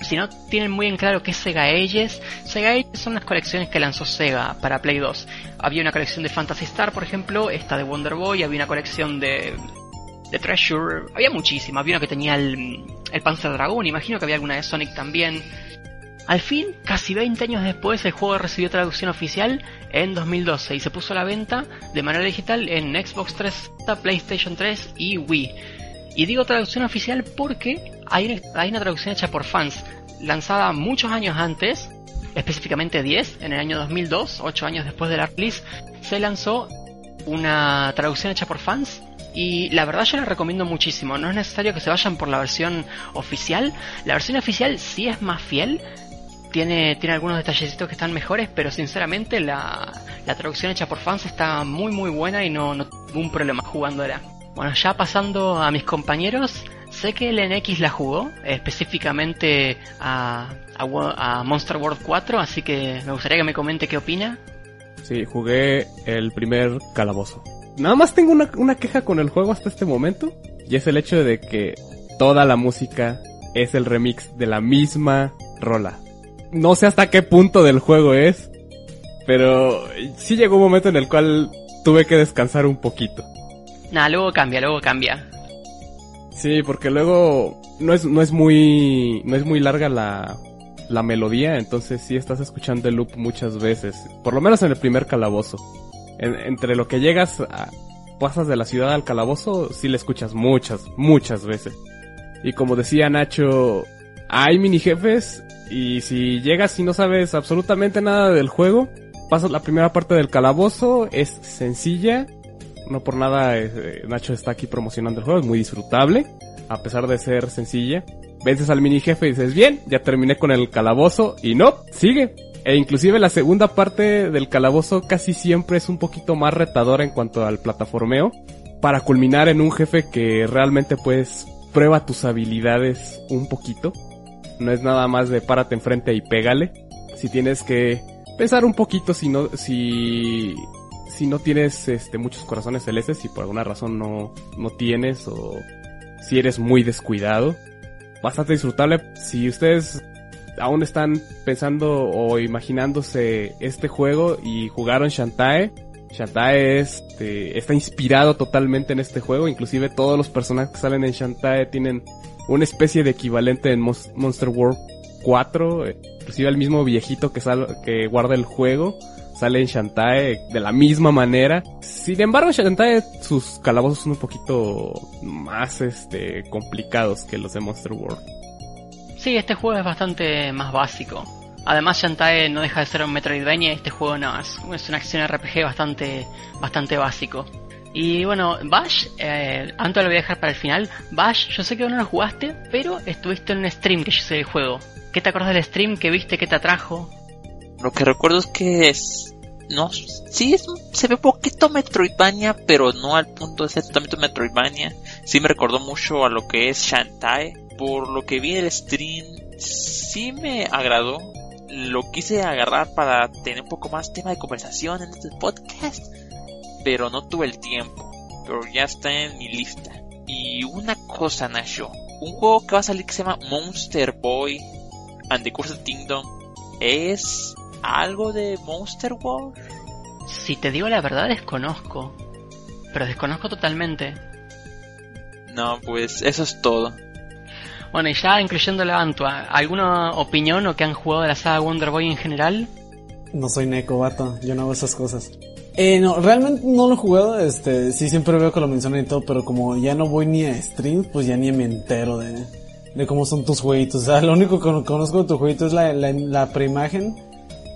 Speaker 2: si no tienen muy en claro qué es Sega Ages, Sega Ages son las colecciones que lanzó Sega para Play 2. Había una colección de Fantasy Star, por ejemplo, esta de Wonder Boy, había una colección de, de Treasure, había muchísimas, había una que tenía el, el Panzer Dragon, imagino que había alguna de Sonic también. Al fin, casi 20 años después, el juego recibió traducción oficial en 2012 y se puso a la venta de manera digital en Xbox 360, PlayStation 3 y Wii. Y digo traducción oficial porque hay una traducción hecha por fans lanzada muchos años antes, específicamente 10, en el año 2002, 8 años después de la release, se lanzó una traducción hecha por fans y la verdad yo la recomiendo muchísimo. No es necesario que se vayan por la versión oficial. La versión oficial sí es más fiel. Tiene, tiene algunos detallecitos que están mejores, pero sinceramente la, la traducción hecha por fans está muy muy buena y no, no tuve un problema jugándola. Bueno, ya pasando a mis compañeros, Sé que el NX la jugó, específicamente a, a, Monster World 4, así que me gustaría que me comente qué opina.
Speaker 4: Sí, jugué el primer calabozo. Nada más tengo una, una queja con el juego hasta este momento, y es el hecho de que toda la música es el remix de la misma rola. No sé hasta qué punto del juego es, pero sí llegó un momento en el cual tuve que descansar un poquito.
Speaker 2: Nah, luego cambia, luego cambia.
Speaker 4: Sí, porque luego no es, no es muy, no es muy larga la, la melodía, entonces sí estás escuchando el loop muchas veces, por lo menos en el primer calabozo. entre lo que llegas a, pasas de la ciudad al calabozo, sí la escuchas muchas, muchas veces. Y como decía Nacho, hay mini jefes y si llegas y no sabes absolutamente nada del juego, pasas la primera parte del calabozo, es sencilla, no por nada eh, Nacho está aquí promocionando el juego, es muy disfrutable, a pesar de ser sencilla. Vences al mini jefe y dices, bien, ya terminé con el calabozo y no, sigue. E inclusive la segunda parte del calabozo casi siempre es un poquito más retadora en cuanto al plataformeo, para culminar en un jefe que realmente pues prueba tus habilidades un poquito. No es nada más de párate enfrente y pégale. Si tienes que pensar un poquito si no, si, si no tienes este, muchos corazones celestes, si por alguna razón no, no tienes o si eres muy descuidado. Bastante disfrutable. Si ustedes aún están pensando o imaginándose este juego y jugaron Shantae, Shantae este, está inspirado totalmente en este juego, inclusive todos los personajes que salen en Shantae tienen una especie de equivalente en Monster World 4, inclusive el mismo viejito que, que guarda el juego sale en Shantae de la misma manera. Sin embargo, Shantae sus calabozos son un poquito más este complicados que los de Monster World.
Speaker 2: Sí, este juego es bastante más básico. Además, Shantae no deja de ser un Metroidvania, este juego no, es, es una acción RPG bastante, bastante básico. Y bueno, Bash, eh, antes lo voy a dejar para el final. Bash, yo sé que no lo jugaste, pero estuviste en un stream que yo hice del juego. ¿Qué te acuerdas del stream? ¿Qué viste? ¿Qué te atrajo?
Speaker 1: Lo que recuerdo es que es... No, sí, es, se ve poquito Metroidvania, pero no al punto de ser totalmente Metroidvania. Sí me recordó mucho a lo que es Shantae. Por lo que vi el stream, sí me agradó lo quise agarrar para tener un poco más tema de conversación en este podcast, pero no tuve el tiempo. Pero ya está en mi lista. Y una cosa, Nacho, un juego que va a salir que se llama Monster Boy and the Cursed Kingdom es algo de Monster World.
Speaker 2: Si te digo la verdad, desconozco. Pero desconozco totalmente.
Speaker 1: No, pues eso es todo.
Speaker 2: Bueno, y ya incluyendo la Antua, ¿alguna opinión o que han jugado de la saga Wonder Boy en general?
Speaker 3: No soy Neko, vato, yo no hago esas cosas. Eh, no, realmente no lo he jugado, este, sí siempre veo que lo mencionan y todo, pero como ya no voy ni a stream, pues ya ni me entero de, de cómo son tus jueguitos. O sea, lo único que conozco de tu jueguito es la, la, la preimagen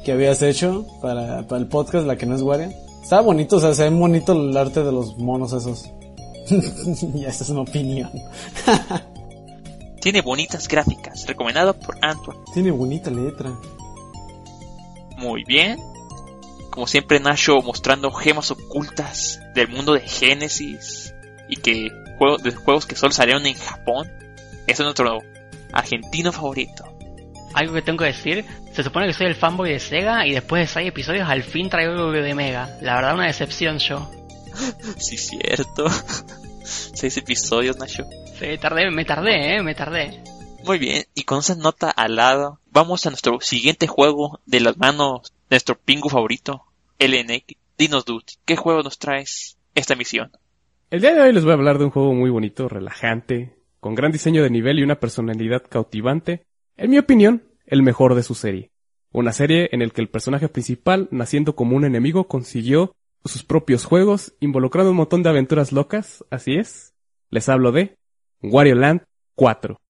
Speaker 3: que habías hecho para, para el podcast, la que no es Waria. Estaba bonito, o sea, se ve bonito el arte de los monos esos. y esa es una opinión.
Speaker 1: Tiene bonitas gráficas, recomendado por Antoine.
Speaker 3: Tiene bonita letra.
Speaker 1: Muy bien. Como siempre, Nacho mostrando gemas ocultas del mundo de Genesis y que juegos, de juegos que solo salieron en Japón. Es nuestro argentino favorito.
Speaker 2: Algo que tengo que decir, se supone que soy el fanboy de Sega y después de 6 episodios al fin traigo algo de Mega. La verdad una decepción yo.
Speaker 1: sí, cierto. 6 episodios, Nacho.
Speaker 2: Sí, tardé, me tardé, eh, me tardé.
Speaker 1: Muy bien, y con esa nota al lado, vamos a nuestro siguiente juego de las manos de nuestro pingu favorito, LNX. Dinos, Dude, ¿qué juego nos traes esta misión?
Speaker 4: El día de hoy les voy a hablar de un juego muy bonito, relajante, con gran diseño de nivel y una personalidad cautivante. En mi opinión, el mejor de su serie. Una serie en el que el personaje principal, naciendo como un enemigo, consiguió sus propios juegos, involucrando un montón de aventuras locas, así es. Les hablo de Wario Land 4.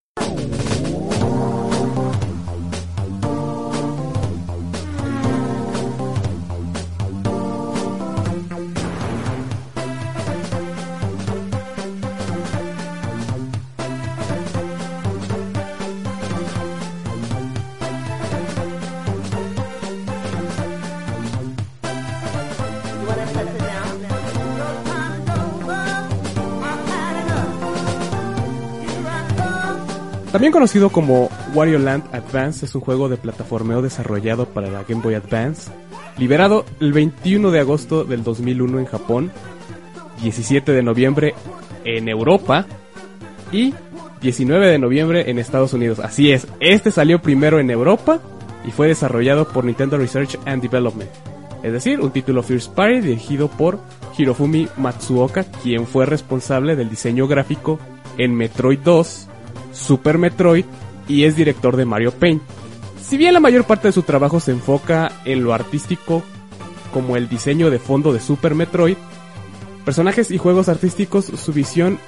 Speaker 4: También conocido como Wario Land Advance, es un juego de plataformeo desarrollado para la Game Boy Advance, liberado el 21 de agosto del 2001 en Japón, 17 de noviembre en Europa y 19 de noviembre en Estados Unidos. Así es, este salió primero en Europa y fue desarrollado por Nintendo Research and Development. Es decir, un título First Party dirigido por Hirofumi Matsuoka, quien fue responsable del diseño gráfico en Metroid 2, Super Metroid y es director de Mario Paint. Si bien la mayor parte de su trabajo se enfoca en lo artístico, como el diseño de fondo de Super Metroid, Personajes y juegos artísticos, su visión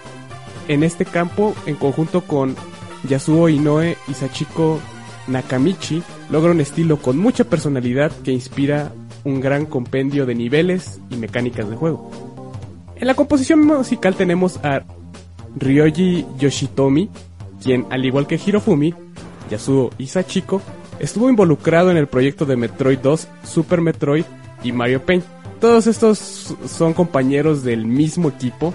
Speaker 4: en este campo, en conjunto con Yasuo Inoue y Sachiko Nakamichi, logra un estilo con mucha personalidad que inspira un gran compendio de niveles y mecánicas de juego. En la composición musical tenemos a Ryoji Yoshitomi, quien al igual que Hirofumi, Yasuo y Sachiko, estuvo involucrado en el proyecto de Metroid 2, Super Metroid y Mario Paint. Todos estos son compañeros del mismo equipo.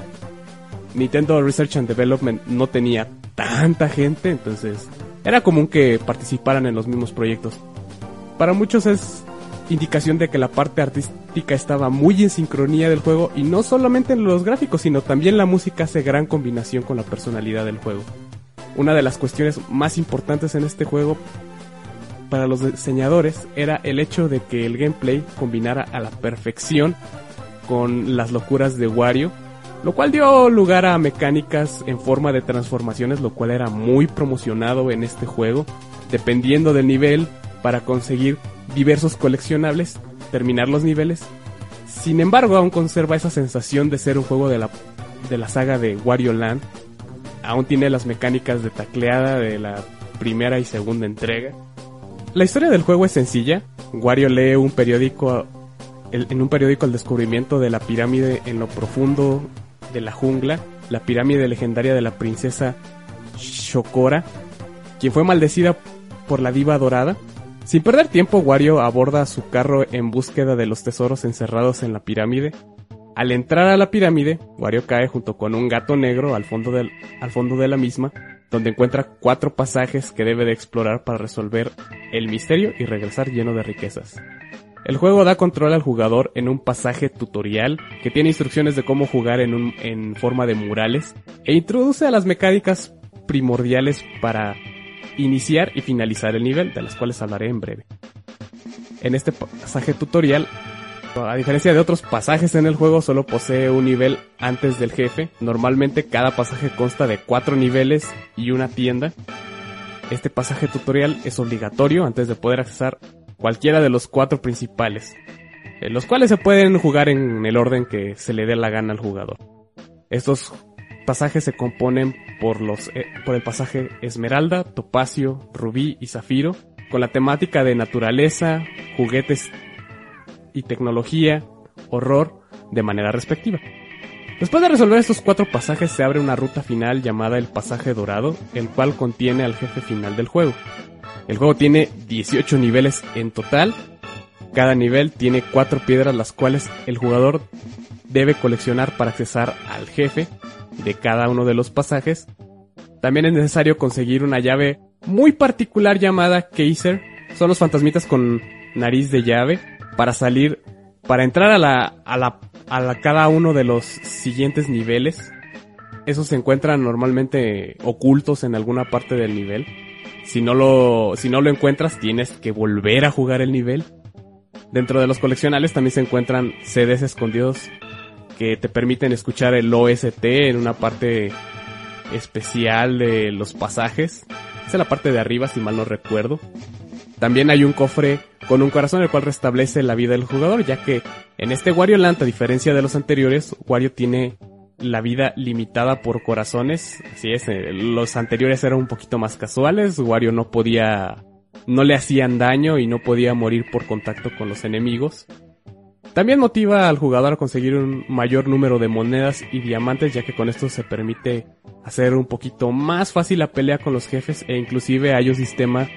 Speaker 4: Nintendo Research and Development no tenía tanta gente, entonces era común que participaran en los mismos proyectos. Para muchos es indicación de que la parte artística estaba muy en sincronía del juego y no solamente en los gráficos, sino también la música hace gran combinación con la personalidad del juego. Una de las cuestiones más importantes en este juego para los diseñadores era el hecho de que el gameplay combinara a la perfección con las locuras de Wario, lo cual dio lugar a mecánicas en forma de transformaciones, lo cual era muy promocionado en este juego, dependiendo del nivel para conseguir diversos coleccionables, terminar los niveles. Sin embargo, aún conserva esa sensación de ser un juego de la, de la saga de Wario Land. Aún tiene las mecánicas de tacleada de la primera y segunda entrega. La historia del juego es sencilla. Wario lee un periódico en un periódico el descubrimiento de la pirámide en lo profundo de la jungla, la pirámide legendaria de la princesa Shokora, quien fue maldecida por la diva dorada. Sin perder tiempo, Wario aborda su carro en búsqueda de los tesoros encerrados en la pirámide. Al entrar a la pirámide, Wario cae junto con un gato negro al fondo, del, al fondo de la misma, donde encuentra cuatro pasajes que debe de explorar para resolver el misterio y regresar lleno de riquezas. El juego da control al jugador en un pasaje tutorial que tiene instrucciones de cómo jugar en, un, en forma de murales e introduce a las mecánicas primordiales para iniciar y finalizar el nivel, de las cuales hablaré en breve. En este pasaje tutorial, a diferencia de otros pasajes en el juego, solo posee un nivel antes del jefe. Normalmente cada pasaje consta de cuatro niveles y una tienda. Este pasaje tutorial es obligatorio antes de poder accesar cualquiera de los cuatro principales, eh, los cuales se pueden jugar en el orden que se le dé la gana al jugador. Estos pasajes se componen por los eh, por el pasaje Esmeralda, Topacio, Rubí y Zafiro, con la temática de naturaleza, juguetes y tecnología, horror, de manera respectiva. Después de resolver estos cuatro pasajes se abre una ruta final llamada el pasaje dorado, el cual contiene al jefe final del juego. El juego tiene 18 niveles en total. Cada nivel tiene cuatro piedras las cuales el jugador debe coleccionar para accesar al jefe de cada uno de los pasajes. También es necesario conseguir una llave muy particular llamada Kaiser. Son los fantasmitas con nariz de llave para salir, para entrar a la, a la, a la, cada uno de los siguientes niveles. Esos se encuentran normalmente ocultos en alguna parte del nivel. Si no lo, si no lo encuentras, tienes que volver a jugar el nivel. Dentro de los coleccionales también se encuentran CDs escondidos que te permiten escuchar el OST en una parte especial de los pasajes. Es en la parte de arriba, si mal no recuerdo. También hay un cofre con un corazón el cual restablece la vida del jugador, ya que en este Wario Land, a diferencia de los anteriores, Wario tiene la vida limitada por corazones. Así es, eh, los anteriores eran un poquito más casuales. Wario no podía, no le hacían daño y no podía morir por contacto con los enemigos. También motiva al jugador a conseguir un mayor número de monedas y diamantes ya que con esto se permite hacer un poquito más fácil la pelea con los jefes e inclusive hay un sistema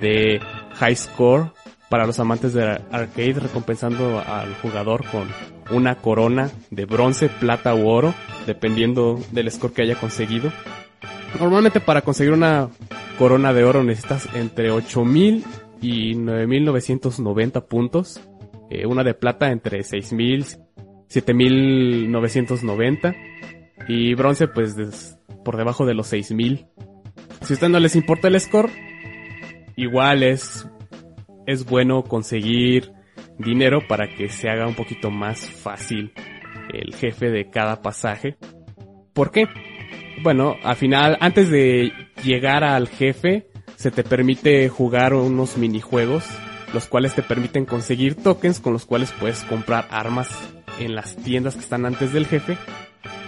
Speaker 4: de high score para los amantes de arcade recompensando al jugador con una corona de bronce, plata u oro, dependiendo del score que haya conseguido. Normalmente para conseguir una corona de oro necesitas entre 8000 y 9990 puntos. Eh, una de plata entre 6000, 7990 y bronce pues por debajo de los 6000. Si a usted no les importa el score, igual es es bueno conseguir dinero para que se haga un poquito más fácil el jefe de cada pasaje. ¿Por qué? Bueno, al final, antes de llegar al jefe, se te permite jugar unos minijuegos, los cuales te permiten conseguir tokens con los cuales puedes comprar armas en las tiendas que están antes del jefe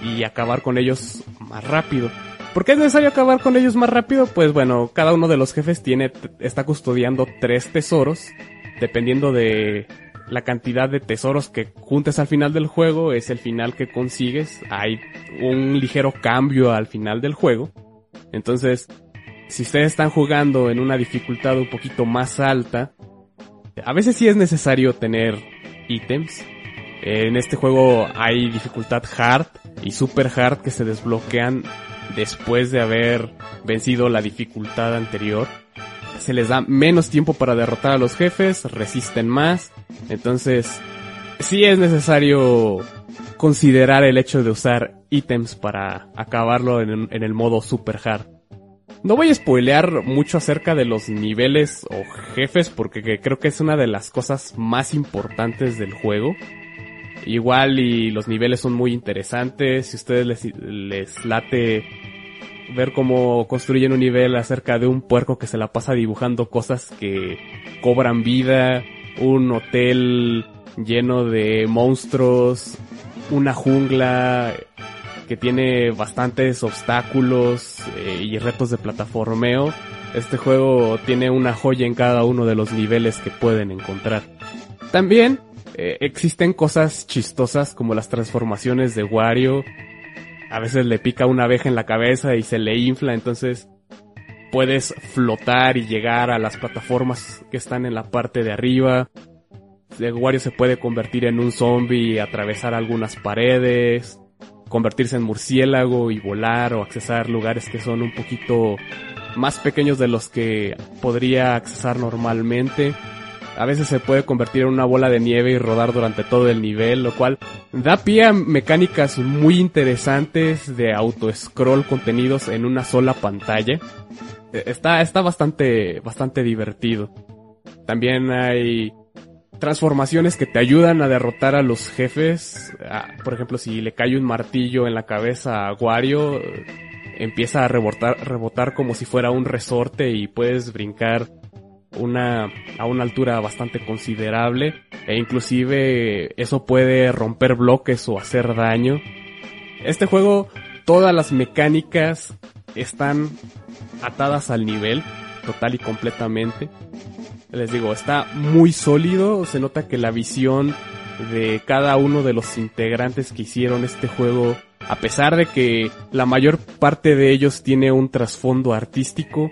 Speaker 4: y acabar con ellos más rápido. ¿Por qué es necesario acabar con ellos más rápido? Pues bueno, cada uno de los jefes tiene, está custodiando tres tesoros, dependiendo de la cantidad de tesoros que juntes al final del juego, es el final que consigues. Hay un ligero cambio al final del juego. Entonces, si ustedes están jugando en una dificultad un poquito más alta, a veces sí es necesario tener ítems. En este juego hay dificultad hard y super hard que se desbloquean después de haber vencido la dificultad anterior. Se les da menos tiempo para derrotar a los jefes, resisten más. Entonces, sí es necesario considerar el hecho de usar ítems para acabarlo en, el modo super hard. No voy a spoilear mucho acerca de los niveles o jefes porque creo que es una de las cosas más importantes del juego. Igual y los niveles son muy interesantes. Si ustedes les, les late ver cómo construyen un nivel acerca de un puerco que se la pasa dibujando cosas que cobran vida, un hotel lleno de monstruos, una jungla que tiene bastantes obstáculos eh, y retos de plataformeo. Este juego tiene una joya en cada uno de los niveles que pueden encontrar. También eh, existen cosas chistosas como las transformaciones de Wario. A veces le pica una abeja en la cabeza y se le infla, entonces puedes flotar y llegar a las plataformas que están en la parte de arriba. Wario se puede convertir en un zombie atravesar algunas paredes convertirse en murciélago y volar o accesar lugares que son un poquito más pequeños de los que podría accesar normalmente. A veces se puede convertir en una bola de nieve y rodar durante todo el nivel, lo cual da pie a mecánicas muy interesantes de auto-scroll contenidos en una sola pantalla. E, está, está bastante, bastante divertido. También hay transformaciones que te ayudan a derrotar a los jefes. Ah, por ejemplo, si le cae un martillo en la cabeza a Wario, empieza a rebotar, rebotar como si fuera un resorte y puedes brincar una, a una altura bastante considerable e inclusive eso puede romper bloques o hacer daño. Este juego, todas las mecánicas están atadas al nivel, total y completamente les digo, está muy sólido, se nota que la visión de cada uno de los integrantes que hicieron este juego, a pesar de que la mayor parte de ellos tiene un trasfondo artístico,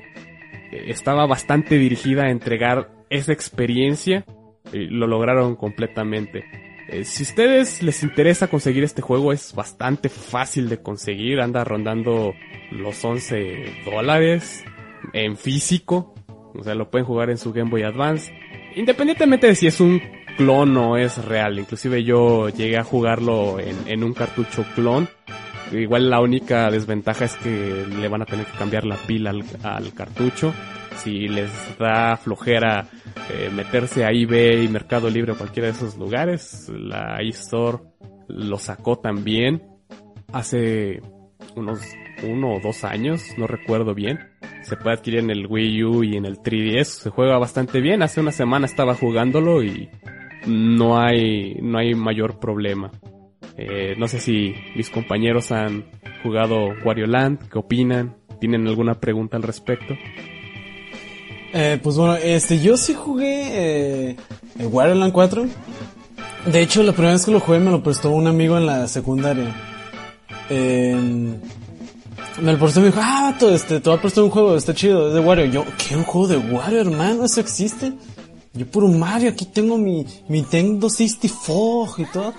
Speaker 4: estaba bastante dirigida a entregar esa experiencia y lo lograron completamente. Eh, si ustedes les interesa conseguir este juego es bastante fácil de conseguir, anda rondando los 11 dólares en físico, o sea, lo pueden jugar en su Game Boy Advance. Independientemente de si es un clon o es real. Inclusive yo llegué a jugarlo en, un cartucho clon. Igual la única desventaja es que le van a tener que cambiar la pila al, cartucho. Si les da flojera eh, meterse a eBay, Mercado Libre o cualquiera de esos lugares, la eStore lo sacó también hace unos uno o dos años, no recuerdo bien. Se puede adquirir en el Wii U y en el 3DS. Se juega bastante bien. Hace una semana estaba jugándolo y no hay, no hay mayor problema. Eh, no sé si mis compañeros han jugado Wario Land, ¿qué opinan? ¿Tienen alguna pregunta al respecto?
Speaker 3: Eh, pues bueno, este, yo sí jugué eh, Wario Land 4. De hecho, la primera vez que lo jugué me lo prestó un amigo en la secundaria. Eh, el profesor me dijo, ah, todo este, te voy a prestar un juego, está chido, es de Wario. Yo, ¿qué? ¿Un juego de Wario, hermano? ¿Eso existe? Yo puro Mario, aquí tengo mi, mi Nintendo 64 y todo.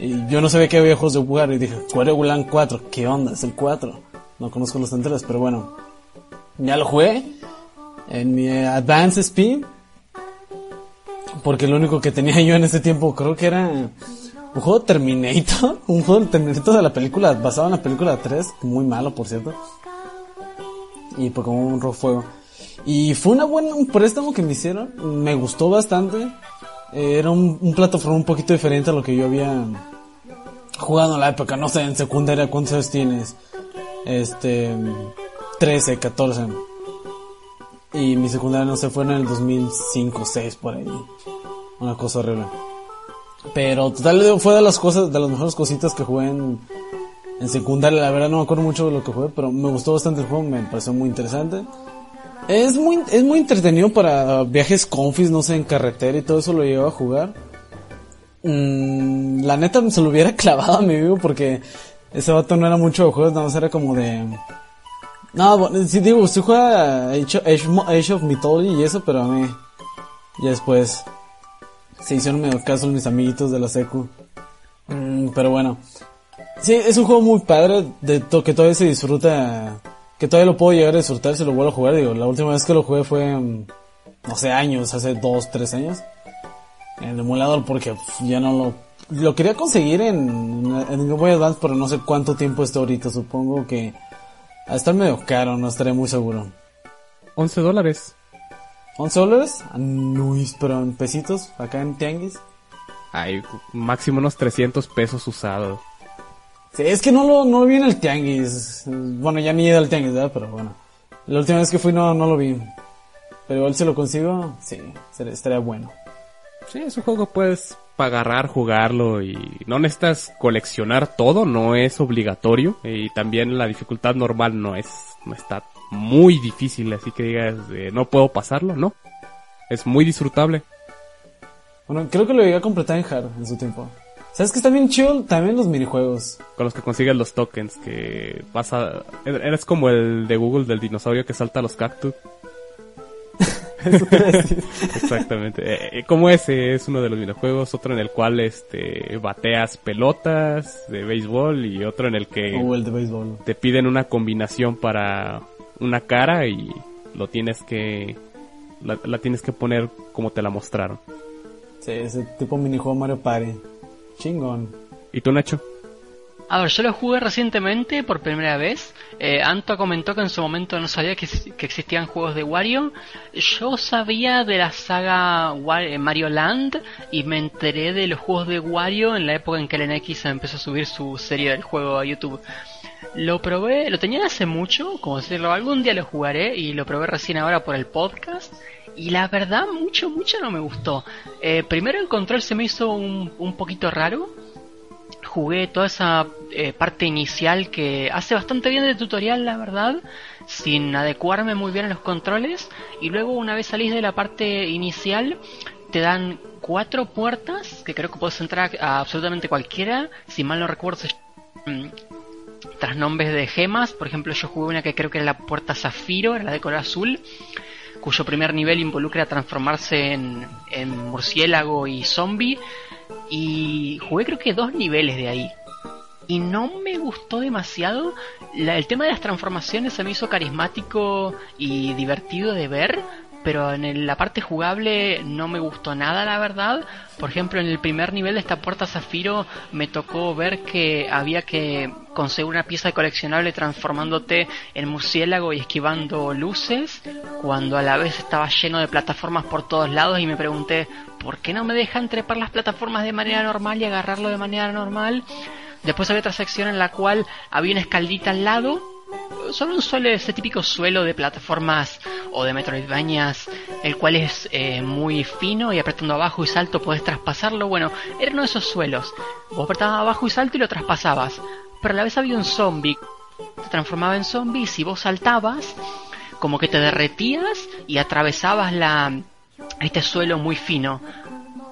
Speaker 3: Y yo no sabía que había juegos de Wario y dije, Land 4, ¿qué onda? Es el 4. No conozco los anteriores, pero bueno. Ya lo jugué en mi Advance Speed. Porque lo único que tenía yo en ese tiempo creo que era un juego Terminator, un juego Terminator de la película, basado en la película 3, muy malo por cierto. Y por como un rojo fuego. Y fue una buena, un préstamo que me hicieron, me gustó bastante. Era un, un plataforma un poquito diferente a lo que yo había jugado en la época, no sé, en secundaria, ¿cuántos años tienes? Este, 13, 14. Y mi secundaria, no sé, fue en el 2005, 6 por ahí. Una cosa horrible. Pero total fue de las cosas, de las mejores cositas que jugué en, en secundaria. La verdad no me acuerdo mucho de lo que jugué, pero me gustó bastante el juego, me pareció muy interesante. Es muy, es muy entretenido para viajes confis, no sé, en carretera y todo eso lo llevo a jugar. Mm, la neta se lo hubiera clavado a mi amigo porque ese vato no era mucho de juegos, nada más era como de... No, bueno, sí digo, usted juega Age, Age of Mythology y eso, pero a mí... Y después se hicieron medio caso mis amiguitos de la secu. Mm, pero bueno. Sí, es un juego muy padre, de to que todavía se disfruta, que todavía lo puedo llegar a disfrutar si lo vuelvo a jugar. Digo, la última vez que lo jugué fue, mm, no sé, años, hace dos, tres años. En el emulador porque ya no lo... Lo quería conseguir en, en Game Boy Advance, pero no sé cuánto tiempo está ahorita. Supongo que a estar medio caro, no estaré muy seguro.
Speaker 4: 11 dólares.
Speaker 3: ¿11 dólares? Luis, pero en pesitos, acá en Tianguis.
Speaker 4: Hay máximo unos 300 pesos usados.
Speaker 3: Sí, es que no lo, no lo vi en el Tianguis. Bueno, ya ni he ido al Tianguis, ¿verdad? Pero bueno. La última vez que fui no, no lo vi. Pero igual si lo consigo, sí, estaría bueno.
Speaker 4: Sí, es un juego que puedes agarrar, jugarlo y no necesitas coleccionar todo, no es obligatorio y también la dificultad normal no es, no está muy difícil, así que digas, eh, no puedo pasarlo, no. Es muy disfrutable.
Speaker 3: Bueno, creo que lo iba a completar en hard en su tiempo. ¿Sabes que está bien chill? También los minijuegos.
Speaker 4: Con los que consigues los tokens, que pasa... Eres como el de Google del dinosaurio que salta los cactus. Exactamente. Eh, eh, como ese es uno de los minijuegos, otro en el cual este bateas pelotas de béisbol y otro en el que
Speaker 3: oh, el de béisbol.
Speaker 4: te piden una combinación para una cara y lo tienes que la, tienes que poner como te la mostraron.
Speaker 3: Sí, ese tipo minijuego Mario Party. Chingón.
Speaker 4: ¿Y tú, Nacho?
Speaker 2: A ver, yo lo jugué recientemente por primera vez. Eh, Anto comentó que en su momento no sabía que, existían juegos de Wario. Yo sabía de la saga eh, Mario Land y me enteré de los juegos de Wario en la época en que el empezó a subir su serie del juego a YouTube. Lo probé, lo tenía hace mucho, como decirlo, algún día lo jugaré y lo probé recién ahora por el podcast. Y la verdad, mucho, mucho no me gustó. Eh, primero el control se me hizo un, un poquito raro. Jugué toda esa eh, parte inicial que hace bastante bien de tutorial, la verdad, sin adecuarme muy bien a los controles. Y luego, una vez salís de la parte inicial, te dan cuatro puertas que creo que puedes entrar a absolutamente cualquiera. Si mal no recuerdo, tras nombres de gemas. Por ejemplo, yo jugué una que creo que era la puerta Zafiro, era la de color azul, cuyo primer nivel involucra transformarse en, murciélago y zombie. Y jugué creo que dos niveles de ahí. Y no me gustó demasiado. el tema de las transformaciones se me hizo carismático y divertido de ver, pero en la parte jugable no me gustó nada, la verdad. Por ejemplo, en el primer nivel de esta puerta Zafiro me tocó ver que había que conseguir una pieza de coleccionable transformándote en murciélago y esquivando luces, cuando a la vez estaba lleno de plataformas por todos lados y me pregunté, ¿por qué no me dejan trepar las plataformas de manera normal y agarrarlo de manera normal? Después había otra sección en la cual había una escaldita al lado Solo un suelo, ese típico suelo de plataformas o de Metroidvanias, el cual es eh, muy fino y apretando abajo y salto puedes traspasarlo. Bueno, era uno de esos suelos. Vos apretabas abajo y salto y lo traspasabas. Pero a la vez había un zombie. Te transformaba en zombie y si vos saltabas, como que te derretías y atravesabas la este suelo muy fino.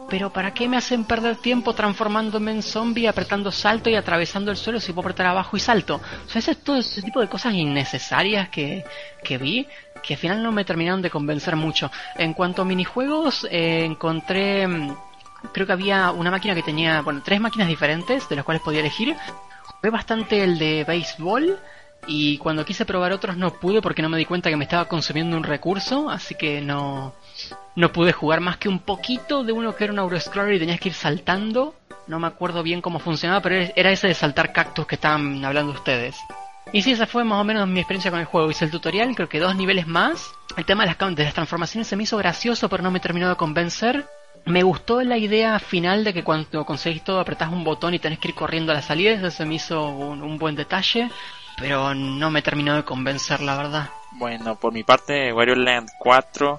Speaker 2: Pero ¿para qué me hacen perder tiempo transformándome en zombie, apretando salto y atravesando el suelo si puedo apretar abajo y salto? O sea, ese es todo ese tipo de cosas innecesarias que, que vi que al final no me terminaron de convencer mucho. En cuanto a minijuegos, eh, encontré... Mm, creo que había una máquina que tenía, bueno, tres máquinas diferentes de las cuales podía elegir. Jugué bastante el de béisbol y cuando quise probar otros no pude porque no me di cuenta que me estaba consumiendo un recurso, así que no, no pude jugar más que un poquito de uno que era un Euroscroller y tenías que ir saltando. No me acuerdo bien cómo funcionaba, pero era ese de saltar cactus que estaban hablando ustedes. Y sí, esa fue más o menos mi experiencia con el juego. Hice el tutorial, creo que dos niveles más. El tema de las, de las transformaciones se me hizo gracioso, pero no me terminó de convencer. Me gustó la idea final de que cuando conseguís todo apretás un botón y tenés que ir corriendo a la salida. Eso se me hizo un, un buen detalle, pero no me terminó de convencer, la verdad.
Speaker 1: Bueno, por mi parte, Wario Land 4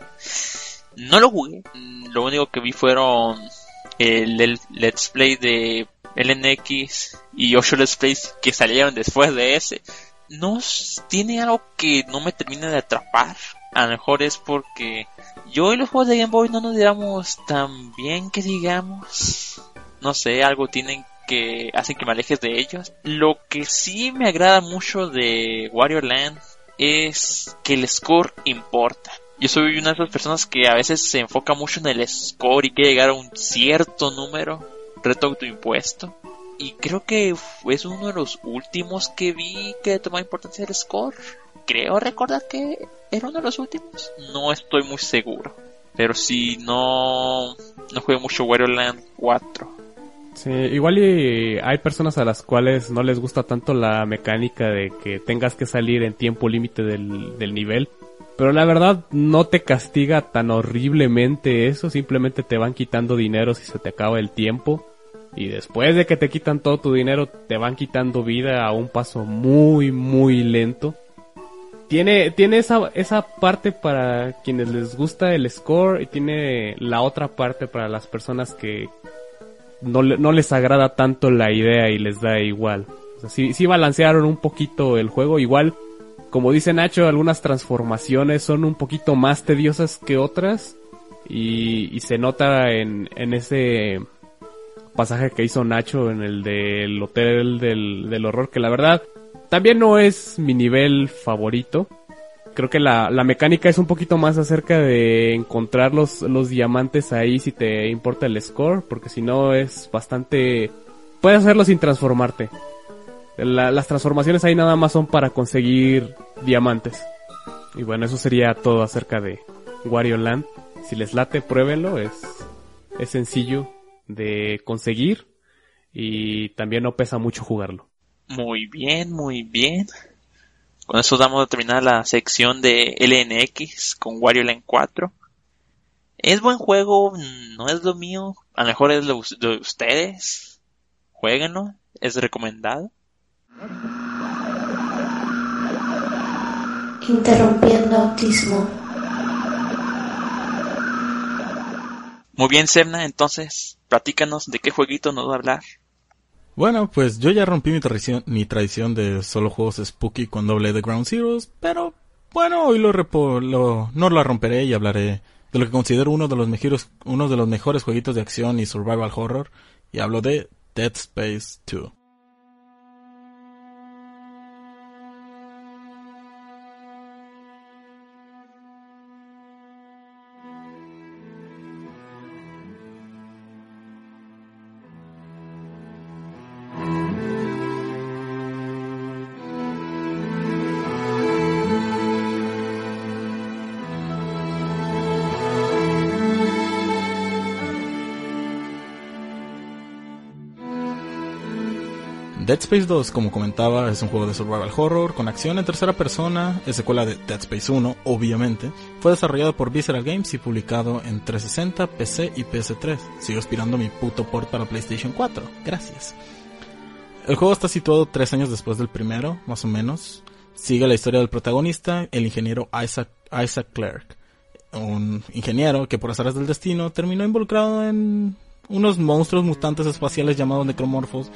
Speaker 1: no lo jugué. Lo único que vi fueron el, Let's Play de LNX y 8 Let's Plays que salieron después de ese, no tiene algo que no me termine de atrapar. A lo mejor es porque yo y los juegos de Game Boy no nos llevamos tan bien que digamos. No sé, algo tienen que hacen que me alejes de ellos. Lo que sí me agrada mucho de Wario Land es que el score importa. Yo soy una de esas personas que a veces se enfoca mucho en el score y quiere llegar a un cierto número, reto autoimpuesto. Y creo que es uno de los últimos que vi que tomaba importancia el score. Creo recordar que era uno de los últimos. No estoy muy seguro. Pero si no, no juego mucho Wario Land 4.
Speaker 4: Sí, igual y hay personas a las cuales no les gusta tanto la mecánica de que tengas que salir en tiempo límite del, del nivel. Pero la verdad no te castiga tan horriblemente eso, simplemente te van quitando dinero si se te acaba el tiempo. Y después de que te quitan todo tu dinero, te van quitando vida a un paso muy, muy lento. Tiene, tiene esa, esa parte para quienes les gusta el score y tiene la otra parte para las personas que no, no les agrada tanto la idea y les da igual. O sea, balancearon un poquito el juego. Igual, como dice Nacho, algunas transformaciones son un poquito más tediosas que otras. Y, se nota en, en ese pasaje que hizo Nacho en el del hotel del, del horror, que la verdad también no es mi nivel favorito. Creo que la, la mecánica es un poquito más acerca de encontrar los, los diamantes ahí si te importa el score, porque si no es bastante... Puedes hacerlo sin transformarte. La- las transformaciones ahí nada más son para conseguir diamantes. Y bueno, eso sería todo acerca de Wario Land. Si les late, pruébenlo. Es, es sencillo de conseguir y también no pesa mucho jugarlo.
Speaker 1: Muy bien, muy bien. Con eso damos a terminar la sección de LNX con Wario Land 4. Es buen juego, no es lo mío. A lo mejor es lo de ustedes. Jueguenlo, es recomendado.
Speaker 5: Interrumpiendo autismo.
Speaker 1: Muy bien, Serna, entonces, platícanos de qué jueguito nos va a hablar.
Speaker 6: Bueno, pues yo ya rompí mi tradición, mi tradición de solo juegos spooky cuando hablé de Ground Zeroes, pero bueno, hoy lo, repo- lo- no la romperé y hablaré de lo que considero uno de los mejores, uno de los mejores jueguitos de acción y survival horror, y hablo de Dead Space 2. Dead Space 2, como comentaba, es un juego de survival horror con acción en tercera persona, es secuela de Dead Space 1, obviamente. Fue desarrollado por Visceral Games y publicado en 360, PC y PS3. Sigo aspirando mi puto port para PlayStation 4. Gracias. El juego está situado tres años después del primero, más o menos. Sigue la historia del protagonista, el ingeniero Isaac, Isaac Clarke. Un ingeniero que por azares del destino terminó involucrado en unos monstruos mutantes espaciales llamados necromorfos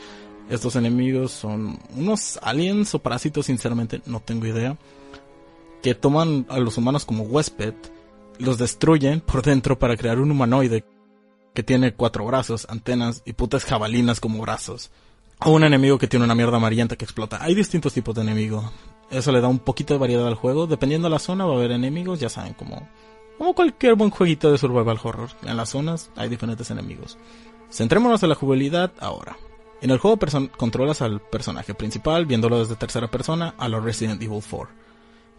Speaker 6: estos enemigos son unos aliens o parásitos, sinceramente no tengo idea, que toman a los humanos como huésped, los destruyen por dentro para crear un humanoide que tiene cuatro brazos, antenas y putas jabalinas como brazos. O un enemigo que tiene una mierda amarillenta que explota. Hay distintos tipos de enemigos. Eso le da un poquito de variedad al juego. Dependiendo de la zona va a haber enemigos, ya saben, como, como cualquier buen jueguito de survival horror. En las zonas hay diferentes enemigos. Centrémonos en la jugabilidad ahora. En el juego controlas al personaje principal viéndolo desde tercera persona a lo Resident Evil 4.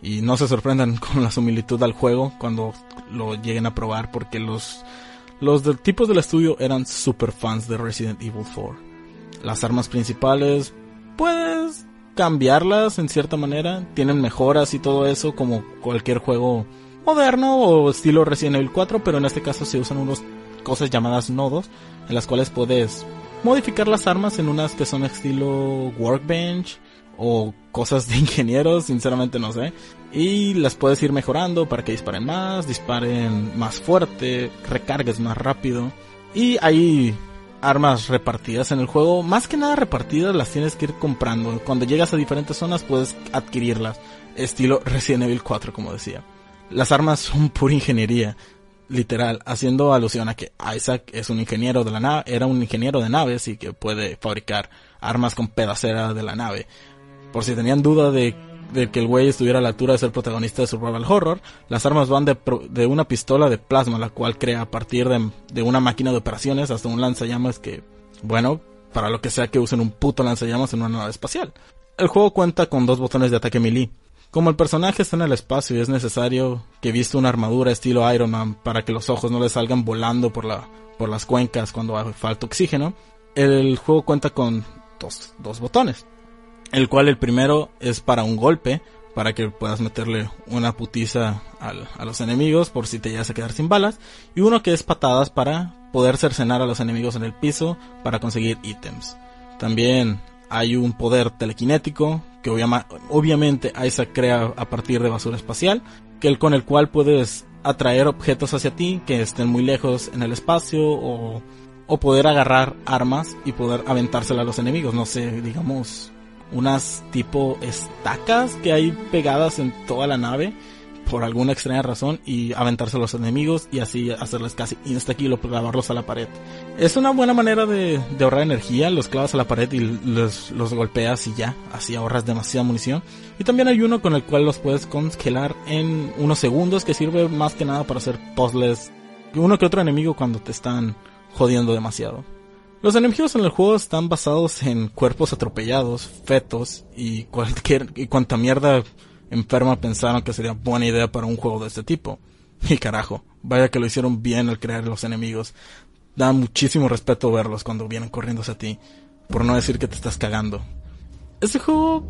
Speaker 6: Y no se sorprendan con la similitud al juego cuando lo lleguen a probar porque los, los tipos del estudio eran super fans de Resident Evil 4. Las armas principales puedes cambiarlas en cierta manera, tienen mejoras y todo eso como cualquier juego moderno o estilo Resident Evil 4, pero en este caso se usan unas cosas llamadas nodos en las cuales puedes modificar las armas en unas que son estilo workbench o cosas de ingenieros, sinceramente no sé. Y las puedes ir mejorando para que disparen más, disparen más fuerte, recargues más rápido. Y hay armas repartidas en el juego. Más que nada repartidas las tienes que ir comprando. Cuando llegas a diferentes zonas puedes adquirirlas. Estilo Resident Evil 4 como decía. Las armas son pura ingeniería. Literal, haciendo alusión a que Isaac es un ingeniero de la nave, era un ingeniero de naves y que puede fabricar armas con pedacera de la nave. Por si tenían duda de, que el güey estuviera a la altura de ser protagonista de Survival Horror, las armas van de, de una pistola de plasma, la cual crea a partir de, de una máquina de operaciones hasta un lanzallamas que, bueno, para lo que sea que usen un puto lanzallamas en una nave espacial. El juego cuenta con dos botones de ataque melee. Como el personaje está en el espacio y es necesario que viste una armadura estilo Iron Man para que los ojos no le salgan volando por, la, por las cuencas cuando falta oxígeno, el juego cuenta con dos, dos botones. El cual el primero es para un golpe, para que puedas meterle una putiza al- a los enemigos por si te llegas a quedar sin balas. Y uno que es patadas para poder cercenar a los enemigos en el piso para conseguir ítems. También hay un poder telequinético que obviama- obviamente Isaac crea a partir de basura espacial, que el, con el cual puedes atraer objetos hacia ti que estén muy lejos en el espacio o, o poder agarrar armas y poder aventársela a los enemigos. No sé, digamos, unas tipo estacas que hay pegadas en toda la nave por alguna extraña razón y aventarse a los enemigos y así hacerles casi insta-kill o clavarlos a la pared. Es una buena manera de, ahorrar energía, los clavas a la pared y los, los golpeas y ya, así ahorras demasiada munición. Y también hay uno con el cual los puedes congelar en unos segundos que sirve más que nada para hacer puzzles. Uno que otro enemigo cuando te están jodiendo demasiado. Los enemigos en el juego están basados en cuerpos atropellados, fetos y cualquier y cuanta mierda enferma pensaron que sería buena idea para un juego de este tipo. Y carajo, vaya que lo hicieron bien al crear los enemigos. Da muchísimo respeto verlos cuando vienen corriendo hacia ti, por no decir que te estás cagando. Este juego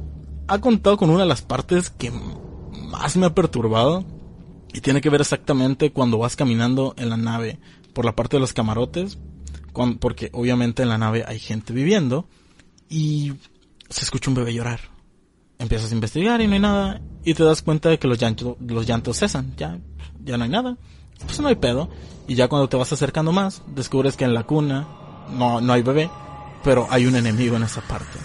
Speaker 6: ha contado con una de las partes que más me ha perturbado y tiene que ver exactamente cuando vas caminando en la nave por la parte de los camarotes, porque obviamente en la nave hay gente viviendo y se escucha un bebé llorar. Empiezas a investigar y no hay nada y te das cuenta de que los, llanto- los llantos cesan, ya, ya no hay nada, pues no hay pedo. Y ya cuando te vas acercando más, descubres que en la cuna no, no hay bebé, pero hay un enemigo en esa parte.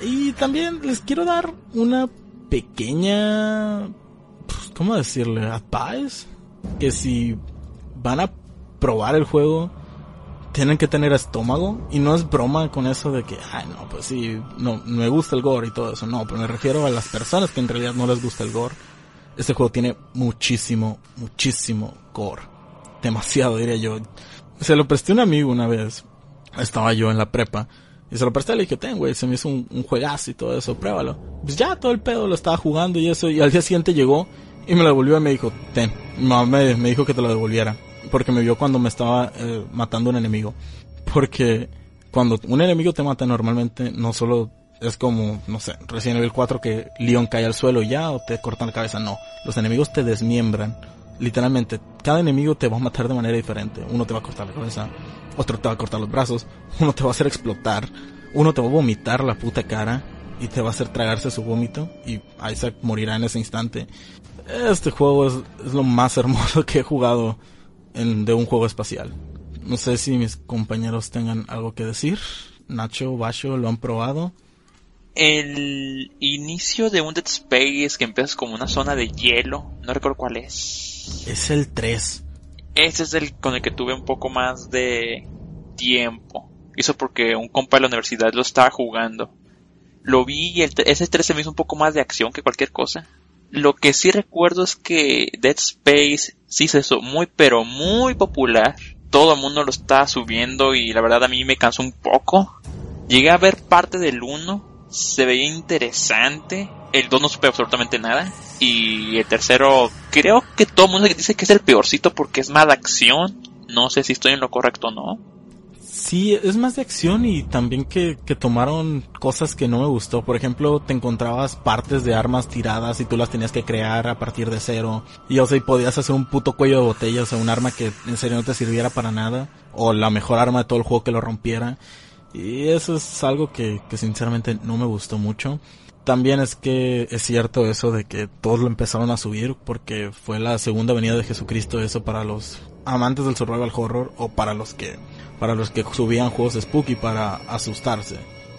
Speaker 6: Y también les quiero dar una pequeña, pues, ¿cómo decirle? Advice. Que si van a probar el juego, tienen que tener estómago. Y no es broma con eso de que, ay, no, pues sí, no, me gusta el gore y todo eso. No, pero me refiero a las personas que en realidad no les gusta el gore. Este juego tiene muchísimo, muchísimo gore. Demasiado, diría yo. Se lo presté a un amigo una vez. Estaba yo en la prepa. Y se lo presté, le dije, ten, güey, se me hizo un, un juegazo y todo eso, pruébalo. Pues ya, todo el pedo lo estaba jugando y eso. Y al día siguiente llegó y me lo devolvió y me dijo, ten. Mamá me dijo que te lo devolviera. Porque me vio cuando me estaba eh, matando un enemigo. Porque cuando un enemigo te mata normalmente no solo es como, no sé, Resident Evil 4 que Leon cae al suelo y ya o te cortan la cabeza, no. Los enemigos te desmiembran. Literalmente, cada enemigo te va a matar de manera diferente. Uno te va a cortar la cabeza, otro te va a cortar los brazos, uno te va a hacer explotar, uno te va a vomitar la puta cara y te va a hacer tragarse su vómito y Isaac morirá en ese instante. Este juego es, es lo más hermoso que he jugado en, de un juego espacial. No sé si mis compañeros tengan algo que decir. Nacho, Basho, ¿lo han probado?
Speaker 1: El inicio de un Dead Space que empiezas como una zona de hielo, no recuerdo cuál es.
Speaker 6: Es el 3.
Speaker 1: Ese es el con el que tuve un poco más de tiempo. Eso porque un compa de la universidad lo estaba jugando. Lo vi y el, ese 3 se me hizo un poco más de acción que cualquier cosa. Lo que sí recuerdo es que Dead Space sí se hizo muy pero muy popular. Todo el mundo lo estaba subiendo y la verdad a mí me cansó un poco. Llegué a ver parte del 1, se veía interesante. El 2 no supe absolutamente nada. Y el tercero, creo que todo el mundo dice que es el peorcito porque es más de acción. No sé si estoy en lo correcto o no.
Speaker 6: Sí, es más de acción y también que, que tomaron cosas que no me gustó. Por ejemplo, te encontrabas partes de armas tiradas y tú las tenías que crear a partir de cero. Y o sea, y podías hacer un puto cuello de botella, o sea, un arma que en serio no te sirviera para nada. O la mejor arma de todo el juego que lo rompiera. Y eso es algo que, que sinceramente no me gustó mucho. También es que es cierto eso de que todos lo empezaron a subir porque fue la segunda venida de Jesucristo eso para los amantes del survival horror o para los que para los que subían juegos Spooky para asustarse.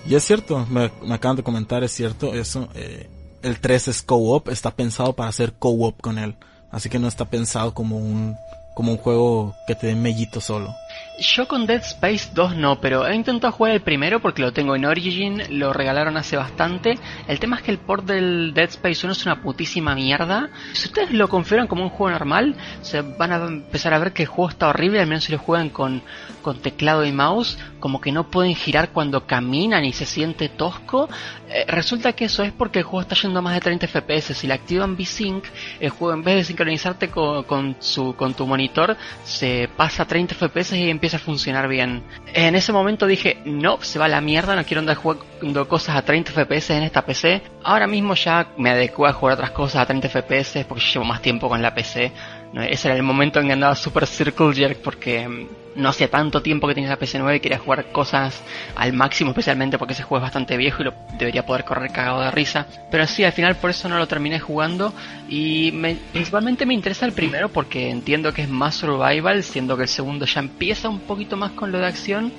Speaker 6: Y es cierto, me, me acaban de comentar, es cierto, eso, eh, el 3 es co-op, está pensado para hacer co-op con él. Así que no está pensado como un, como un juego que te dé mellito solo.
Speaker 2: Yo con Dead Space 2 no, pero he intentado jugar el primero porque lo tengo en Origin, lo regalaron hace bastante. El tema es que el port del Dead Space 1 es una putísima mierda. Si ustedes lo configuran como un juego normal, se van a empezar a ver que el juego está horrible, al menos si lo juegan con, con teclado y mouse, como que no pueden girar cuando caminan y se siente tosco. Eh, resulta que eso es porque el juego está yendo a más de 30 FPS. Si le activan V-Sync, el juego en vez de sincronizarte con, con, su, con tu monitor, se pasa a 30 FPS y empieza a funcionar bien. En ese momento dije, no, se va a la mierda, no quiero andar jugando cosas a 30 FPS en esta PC. Ahora mismo ya me adecué a jugar otras cosas a 30 FPS porque llevo más tiempo con la PC. Ese era el momento en que andaba Super Circle Jerk porque mm, no hacía tanto tiempo que tenía la PC nueva y quería jugar cosas al máximo, especialmente porque ese juego es bastante viejo y lo debería poder correr cagado de risa. Pero sí, al final por eso no lo terminé jugando y principalmente me interesa el primero porque entiendo que es más survival, siendo que el segundo ya empieza un poquito más con lo de acción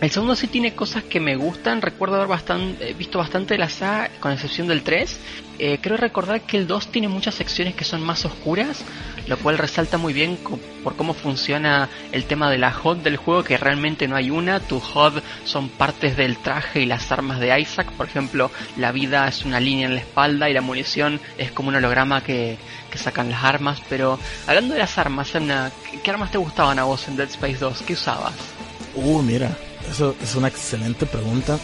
Speaker 2: el segundo sí tiene cosas que me gustan. Recuerdo haber bastante, visto bastante de la saga, con excepción del 3. Eh, creo recordar que el 2 tiene muchas secciones que son más oscuras, lo cual resalta muy bien por cómo funciona el tema de la HUD del juego, que realmente no hay una. Tu HUD son partes del traje y las armas de Isaac. Por ejemplo, la vida es una línea en la espalda y la munición es como un holograma que, sacan las armas. Pero hablando de las armas, ¿qué armas te gustaban a vos en Dead Space 2? ¿Qué usabas?
Speaker 6: Uh, mira, eso es una excelente pregunta.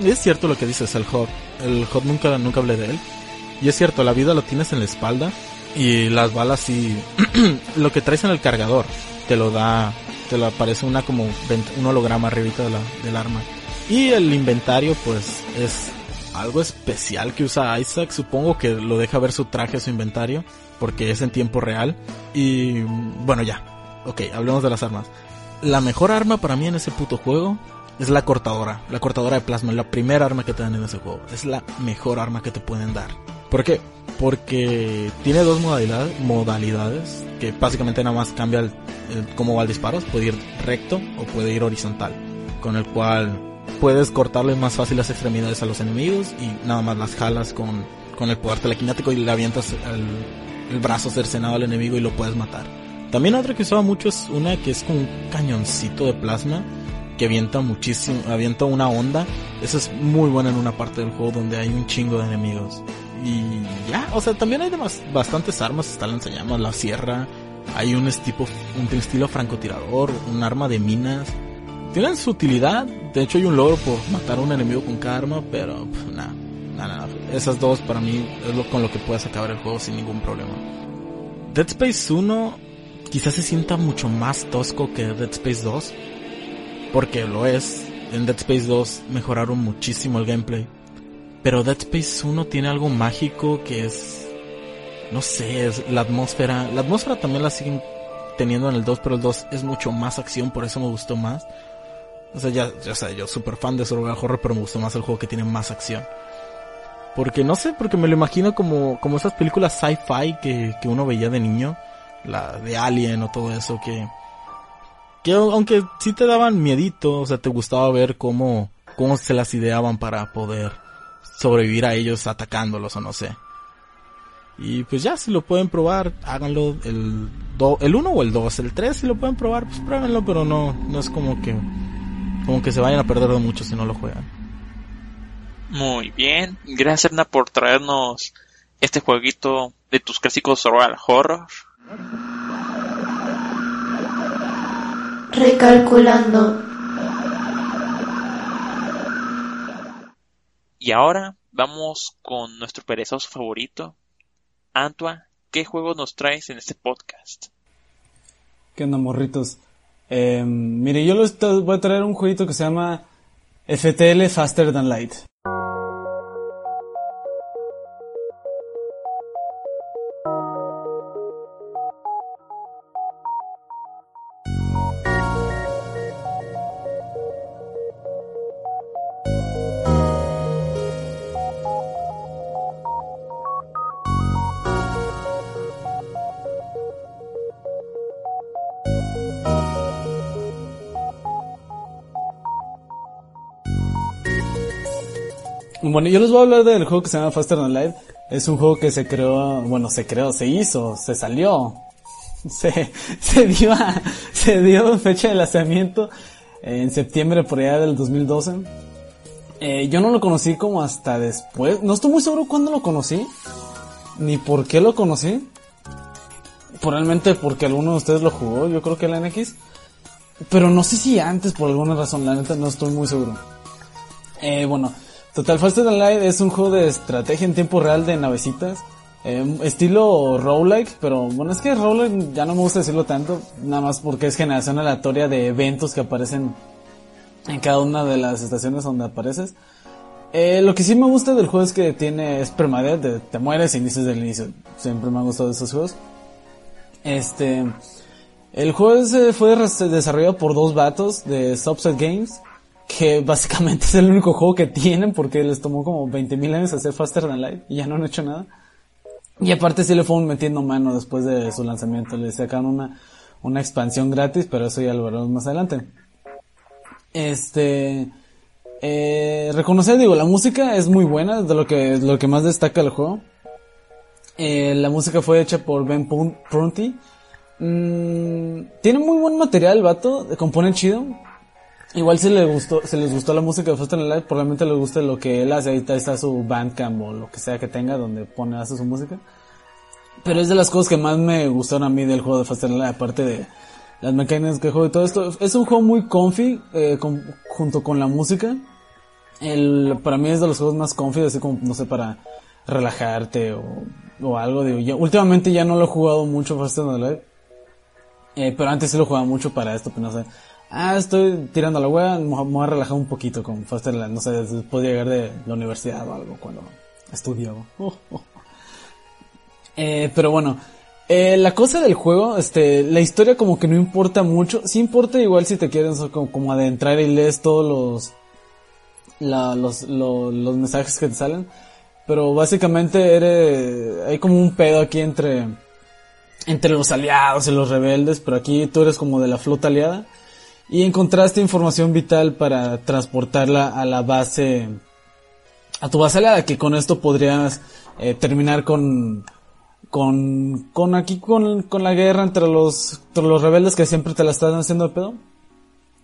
Speaker 6: y es cierto lo que dices, el HUD. El HUD nunca, nunca hablé de él. Y es cierto, la vida lo tienes en la espalda. Y las balas sí. lo que traes en el cargador te lo da. Te lo aparece una como un holograma arribita de la, del arma. Y el inventario, pues, es algo especial que usa Isaac. Supongo que lo deja ver su traje, su inventario. Porque es en tiempo real. Y bueno, ya. Ok, hablemos de las armas la mejor arma para mí en ese puto juego es la cortadora. La cortadora de plasma, la primera arma que te dan en ese juego. Es la mejor arma que te pueden dar. ¿Por qué? Porque tiene dos modalidades, modalidades que básicamente nada más cambia cómo va el disparo. Puede ir recto o puede ir horizontal. Con el cual puedes cortarle más fácil las extremidades a los enemigos y nada más las jalas con, con el poder telequinético y le avientas el, el brazo cercenado al enemigo y lo puedes matar. También otra que usaba mucho es una que es con un cañoncito de plasma que avienta muchísimo, avienta una onda. Esa es muy buena en una parte del juego donde hay un chingo de enemigos. Y ya, o sea, también hay demás, bastantes armas, está lanzallamas, la sierra, hay un, tipo, un estilo francotirador, un arma de minas. Tienen su utilidad, de hecho hay un logro por matar a un enemigo con cada arma, pero nada, nada, nada. Esas dos para mí es lo con lo que puedes acabar el juego sin ningún problema. Dead Space 1 quizás se sienta mucho más tosco que Dead Space 2. Porque lo es. En Dead Space 2 mejoraron muchísimo el gameplay. Pero Dead Space 1 tiene algo mágico que es... No sé, es la atmósfera. La atmósfera también la siguen teniendo en el 2, pero el 2 es mucho más acción, por eso me gustó más. O sea, ya, ya sé, yo super fan de Survival Horror, pero me gustó más el juego que tiene más acción. Porque no sé, porque me lo imagino como, como esas películas sci-fi que, que uno veía de niño la de Alien o todo eso que que aunque sí te daban miedito, o sea, te gustaba ver cómo cómo se las ideaban para poder sobrevivir a ellos atacándolos o no sé. Y pues ya, si lo pueden probar, háganlo el do, el 1 o el 2, el 3 si lo pueden probar, pues pruébenlo, pero no no es como que como que se vayan a perder de mucho si no lo juegan.
Speaker 1: Muy bien, gracias Erna por traernos este jueguito de tus clásicos survival horror.
Speaker 5: Recalculando.
Speaker 1: Y ahora vamos con nuestro perezoso favorito. Antua, ¿qué juego nos traes en este podcast?
Speaker 3: ¿Qué onda, morritos? Eh, mire, yo les voy a traer un jueguito que se llama FTL Faster Than Light. Bueno, yo les voy a hablar del juego que se llama Faster Than Light. Es un juego que se creó, bueno, se creó, se hizo, se salió, se, se dio a- se dio fecha de lanzamiento en septiembre por allá del 2012. Eh, yo no lo conocí como hasta después, no estoy muy seguro cuándo lo conocí, ni por qué lo conocí. Probablemente porque alguno de ustedes lo jugó, yo creo que el NX. Pero no sé si antes por alguna razón, la neta no estoy muy seguro. Eh, bueno, Total Faster Than Light es un juego de estrategia en tiempo real de navecitas. Eh, estilo roguelike, pero bueno, es que roguelike ya no me gusta decirlo tanto, nada más porque es generación aleatoria de eventos que aparecen en cada una de las estaciones donde apareces. Eh, lo que sí me gusta del juego es que tiene, es permadeath, te, mueres e inicias del inicio. Siempre me han gustado esos juegos. Este, el juego fue desarrollado por dos vatos de Subset Games, que básicamente es el único juego que tienen porque les tomó como 20.000 años hacer Faster Than Light y ya no han hecho nada. Y aparte sí le fueron metiendo mano después de su lanzamiento, le sacaron una, una expansión gratis, pero eso ya lo veremos más adelante. Este, eh, reconocer, digo, la música es muy buena, es de lo que, lo que más destaca el juego. Eh, la música fue hecha por Ben Prunty. Mm, tiene muy buen material el vato, compone chido. Igual si le gustó, si les gustó la música de Faster Than Light, probablemente les guste lo que él hace. Ahí está, su Bandcamp o lo que sea que tenga donde pone, hace su música. Pero es de las cosas que más me gustaron a mí del juego de Faster Than Light, aparte de las mecánicas que juego y todo esto. Es un juego muy comfy, eh, junto con la música. El, para mí es de los juegos más comfy, así como, no sé, para relajarte o, o algo. Digo, yo últimamente ya no lo he jugado mucho Than Light. Eh, pero antes sí lo jugaba mucho para esto, pues no sé. Ah, estoy tirando la wea, me voy a relajar un poquito con Faster Than Light. No sé, después de llegar de la universidad o algo cuando estudiaba. Eh, pero bueno, eh, la cosa del juego, este, la historia como que no importa mucho. Sí importa igual si te quieres como, como adentrar y lees todos los, los, lo- los mensajes que te salen. Pero básicamente eres, hay como un pedo aquí entre, entre los aliados y los rebeldes, pero aquí tú eres como de la flota aliada. Y encontraste información vital para transportarla a la base, a tu base aliada, que con esto podrías eh, terminar con, con, con aquí, con, con la guerra entre los, entre los rebeldes que siempre te la están haciendo de pedo.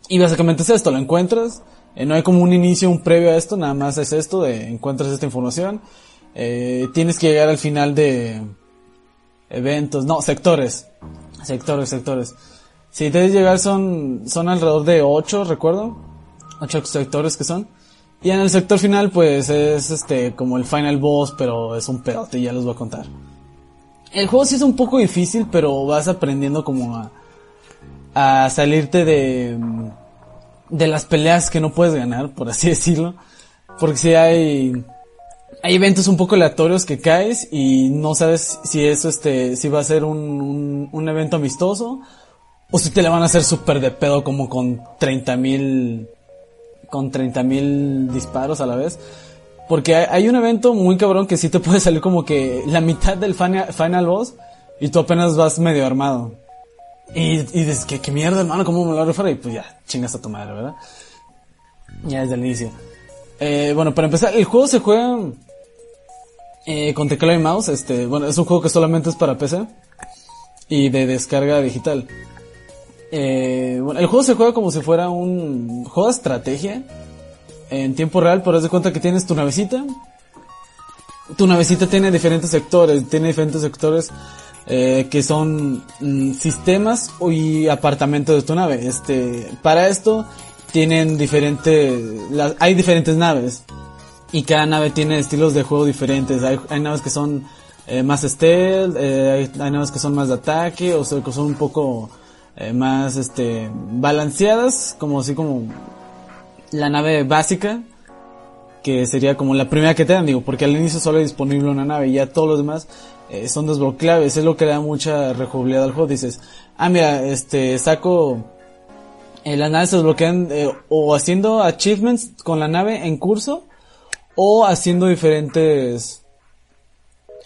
Speaker 3: Y básicamente es esto, lo encuentras, eh, no hay como un inicio, un previo a esto, nada más es esto, de encuentras esta información, eh, tienes que llegar al final de eventos, no, sectores, sectores, sectores. Si debes llegar son, son alrededor de 8, recuerdo, 8 sectores que son. Y en el sector final pues es este, como el final boss, pero es un pedote, ya les voy a contar. El juego sí es un poco difícil, pero vas aprendiendo como a, a salirte de, de las peleas que no puedes ganar, por así decirlo. Porque si hay, hay eventos un poco aleatorios que caes y no sabes si eso este, si va a ser un, un evento amistoso o si te le van a hacer súper de pedo como con 30 mil, con 30 mil disparos a la vez. Porque hay, un evento muy cabrón que sí te puede salir como que la mitad del final, boss y tú apenas vas medio armado. Y, y dices, ¿qué, qué mierda, hermano? ¿Cómo me lo a Y pues ya, chingas a tu madre, ¿verdad? Ya desde el inicio. Eh, bueno, para empezar, el juego se juega eh, con teclado y mouse. Este, bueno, es un juego que solamente es para PC y de descarga digital. Eh, el juego se juega como si fuera un juego de estrategia en tiempo real, pero haz de cuenta que tienes tu navecita. Tu navecita tiene diferentes sectores, tiene diferentes sectores eh, que son mm, sistemas y apartamentos de tu nave. Este, para esto tienen diferentes, hay diferentes naves y cada nave tiene estilos de juego diferentes. Hay, hay naves que son eh, más stealth, hay, hay naves que son más de ataque, o sea, que son un poco eh, más este balanceadas, como así como la nave básica, que sería como la primera que te dan, digo, porque al inicio solo hay disponible una nave y ya todos los demás eh, son desbloqueables, es lo que le da mucha rejugabilidad al juego. Dices, ah, mira, este, saco, eh, las naves se desbloquean eh, o haciendo achievements con la nave en curso, o haciendo diferentes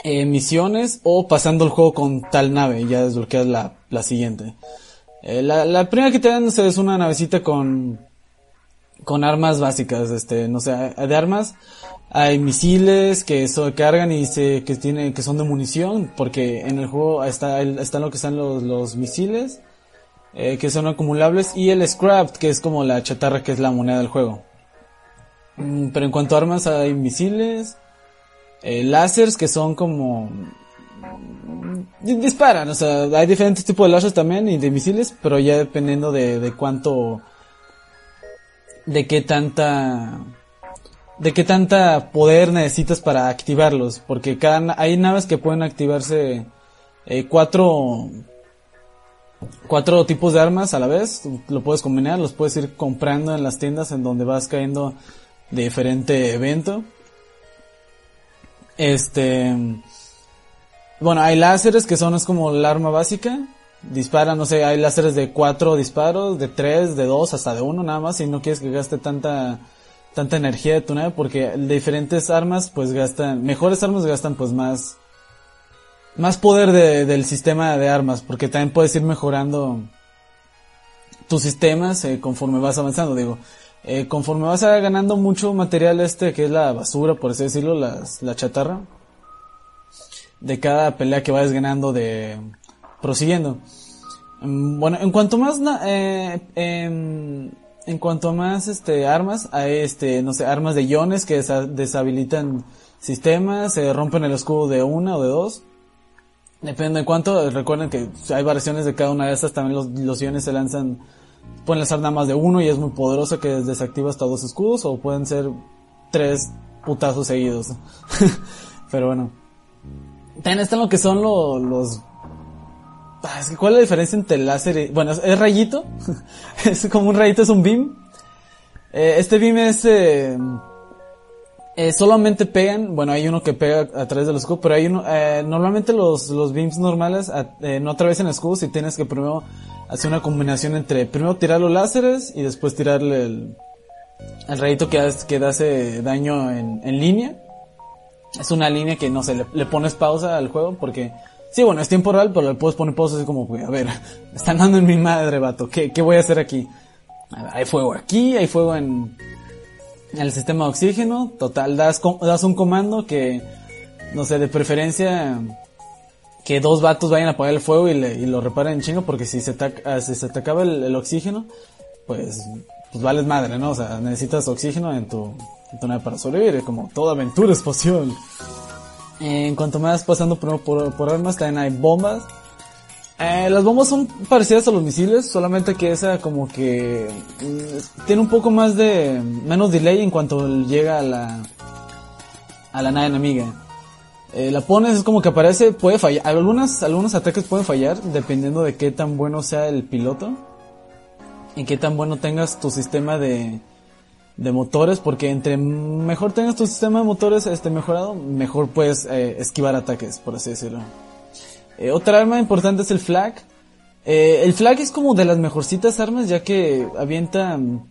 Speaker 3: eh, misiones, o pasando el juego con tal nave y ya desbloqueas la, la siguiente. Eh, la, la primera que te dan es una navecita con con armas básicas, este, no sé, de armas hay misiles que eso cargan y se, que tiene, que son de munición, porque en el juego está, están lo que están los, los misiles, eh, que son acumulables, y el scrap, que es como la chatarra que es la moneda del juego. Mm, pero en cuanto a armas hay misiles, eh, láseres que son como disparan, o sea, hay diferentes tipos de láseres también y de misiles, pero ya dependiendo de, de cuánto, de qué tanta, de qué tanta poder necesitas para activarlos, porque hay naves que pueden activarse eh, cuatro, cuatro tipos de armas a la vez, lo puedes combinar, los puedes ir comprando en las tiendas en donde vas cayendo de diferente evento. Este, bueno, hay láseres que son es como el arma básica. Disparan, no sé, hay láseres de cuatro disparos, de tres, de dos, hasta de uno nada más, si no quieres que gaste tanta, tanta energía de tu nave, porque de diferentes armas, pues gastan, mejores armas gastan pues más, más poder de- del sistema de armas, porque también puedes ir mejorando tus sistemas eh, conforme vas avanzando, digo. Eh, conforme vas ganando mucho material este, que es la basura, por así decirlo, las- la chatarra, de cada pelea que vayas ganando de prosiguiendo. Mm, Bueno, en cuanto más eh, en cuanto más este armas, hay este, no sé, armas de iones que deshabilitan sistemas, se rompen el escudo de una o de dos. Depende de cuánto, recuerden que hay variaciones de cada una de estas, también los, los iones se lanzan, pueden lanzar nada más de uno y es muy poderoso que desactiva hasta dos escudos o pueden ser tres putazos seguidos. Pero bueno. También están lo que son lo- los... Ah, ¿Cuál es la diferencia entre láser y... Bueno, es, rayito. es como un rayito, es un beam. Eh, este beam es... eh, eh, solamente pegan, bueno, hay uno que pega a través del escudo, pero hay uno, normalmente los, los beams normales a- eh, no atraviesan escudos y tienes que primero hacer una combinación entre primero tirar los láseres y después tirarle el, el rayito que, hace- que hace daño en línea. Es una línea que no sé, le, le pones pausa al juego porque, sí, bueno, es tiempo real, pero le puedes poner pausa así como, a ver, me están dando en mi madre, vato, ¿qué, qué voy a hacer aquí? Hay fuego aquí, hay fuego en, en el sistema de oxígeno, total, das, das un comando que, no sé, de preferencia, que dos vatos vayan a apagar el fuego y, le- y lo reparen en chingo, porque si se ac- ah, si se te acaba el, el oxígeno, pues, pues vales madre, ¿no? O sea, necesitas oxígeno en tu, en tu nave para sobrevivir, como toda aventura espacial. En cuanto me vas pasando por, por, por armas, también hay bombas. Eh, las bombas son parecidas a los misiles, solamente que esa como que mm, tiene un poco más de menos delay en cuanto llega a la a la nave enemiga. Eh, la pones es como que aparece, puede fallar, algunas algunos ataques pueden fallar dependiendo de qué tan bueno sea el piloto y qué tan bueno tengas tu sistema de de motores, porque entre mejor tengas tu sistema de motores este mejorado, mejor puedes eh, esquivar ataques, por así decirlo. Eh, otra arma importante es el flag. Eh, el flag es como de las mejorcitas armas, ya que avienta mm,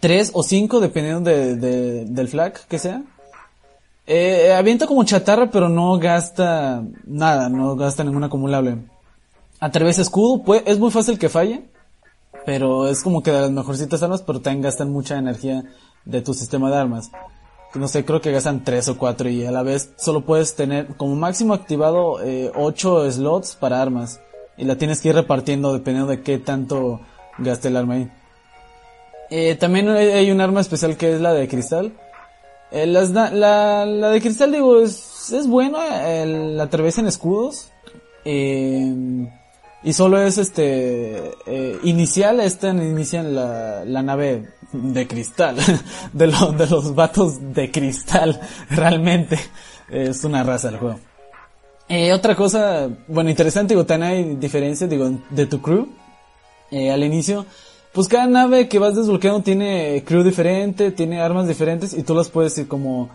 Speaker 3: tres o cinco dependiendo de, de- del flag que sea. Eh, avienta como chatarra, pero no gasta nada, no gasta ningún acumulable. Atraviesa escudo, puede- es muy fácil que falle, pero es como que de las mejorcitas armas, pero también gastan mucha energía de tu sistema de armas no sé, creo que gastan tres o cuatro y a la vez solo puedes tener como máximo activado eh, 8 slots para armas y la tienes que ir repartiendo dependiendo de qué tanto gaste el arma ahí. Eh, también hay, un arma especial que es la de cristal. Eh, la, de cristal digo es, es buena, el, la atraviesan escudos. Eh, y solo es este eh, inicial, esta inician la, la nave de cristal, de, lo- de los vatos de cristal, realmente. Es una raza el juego. Eh, otra cosa, bueno, interesante, digo, también hay diferencias, digo, de tu crew. Eh, al inicio, pues cada nave que vas desbloqueando tiene crew diferente, tiene armas diferentes y tú las puedes ir como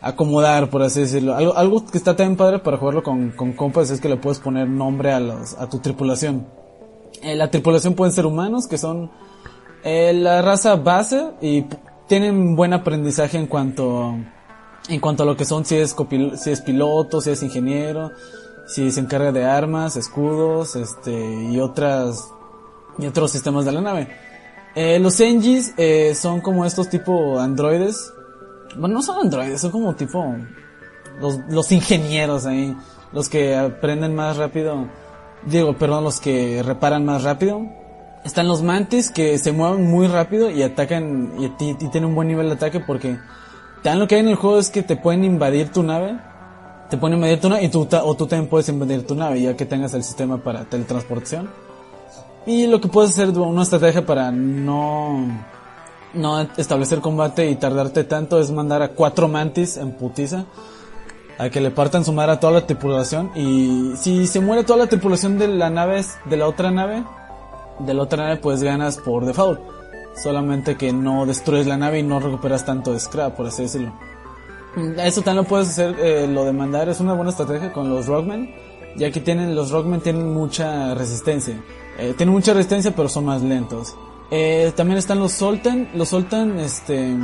Speaker 3: acomodar, por así decirlo. Algo, algo que está también padre para jugarlo con, con compas es que le puedes poner nombre a los, a tu tripulación. Eh, la tripulación pueden ser humanos, que son eh, la raza base y tienen buen aprendizaje en cuanto, en cuanto a lo que son, si es, si es piloto, si es ingeniero, si se encarga de armas, escudos, este, y otras, y otros sistemas de la nave. Eh, los Engis son como estos tipo androides. Bueno, no son androides, son como tipo los, los ingenieros ahí, los que aprenden más rápido. Digo, perdón, los que reparan más rápido. Están los mantis que se mueven muy rápido y atacan y, y, tienen un buen nivel de ataque porque tan lo que hay en el juego es que te pueden invadir tu nave. Te pueden invadir tu nave y tú, o tú también puedes invadir tu nave ya que tengas el sistema para teletransportación. Y lo que puedes hacer, una estrategia para no, no establecer combate y tardarte tanto es mandar a cuatro mantis en putiza a que le partan su madre a toda la tripulación y si se muere toda la tripulación de la nave, de la otra nave, de la otra nave pues ganas por default. Solamente que no destruyes la nave y no recuperas tanto scrap, por así decirlo. Eso también lo puedes hacer, eh, lo de mandar es una buena estrategia con los Rockmen, ya que tienen, los Rockmen tienen mucha resistencia. Eh, tienen mucha resistencia pero son más lentos. Eh, también están los Sultan, los Sultan, este,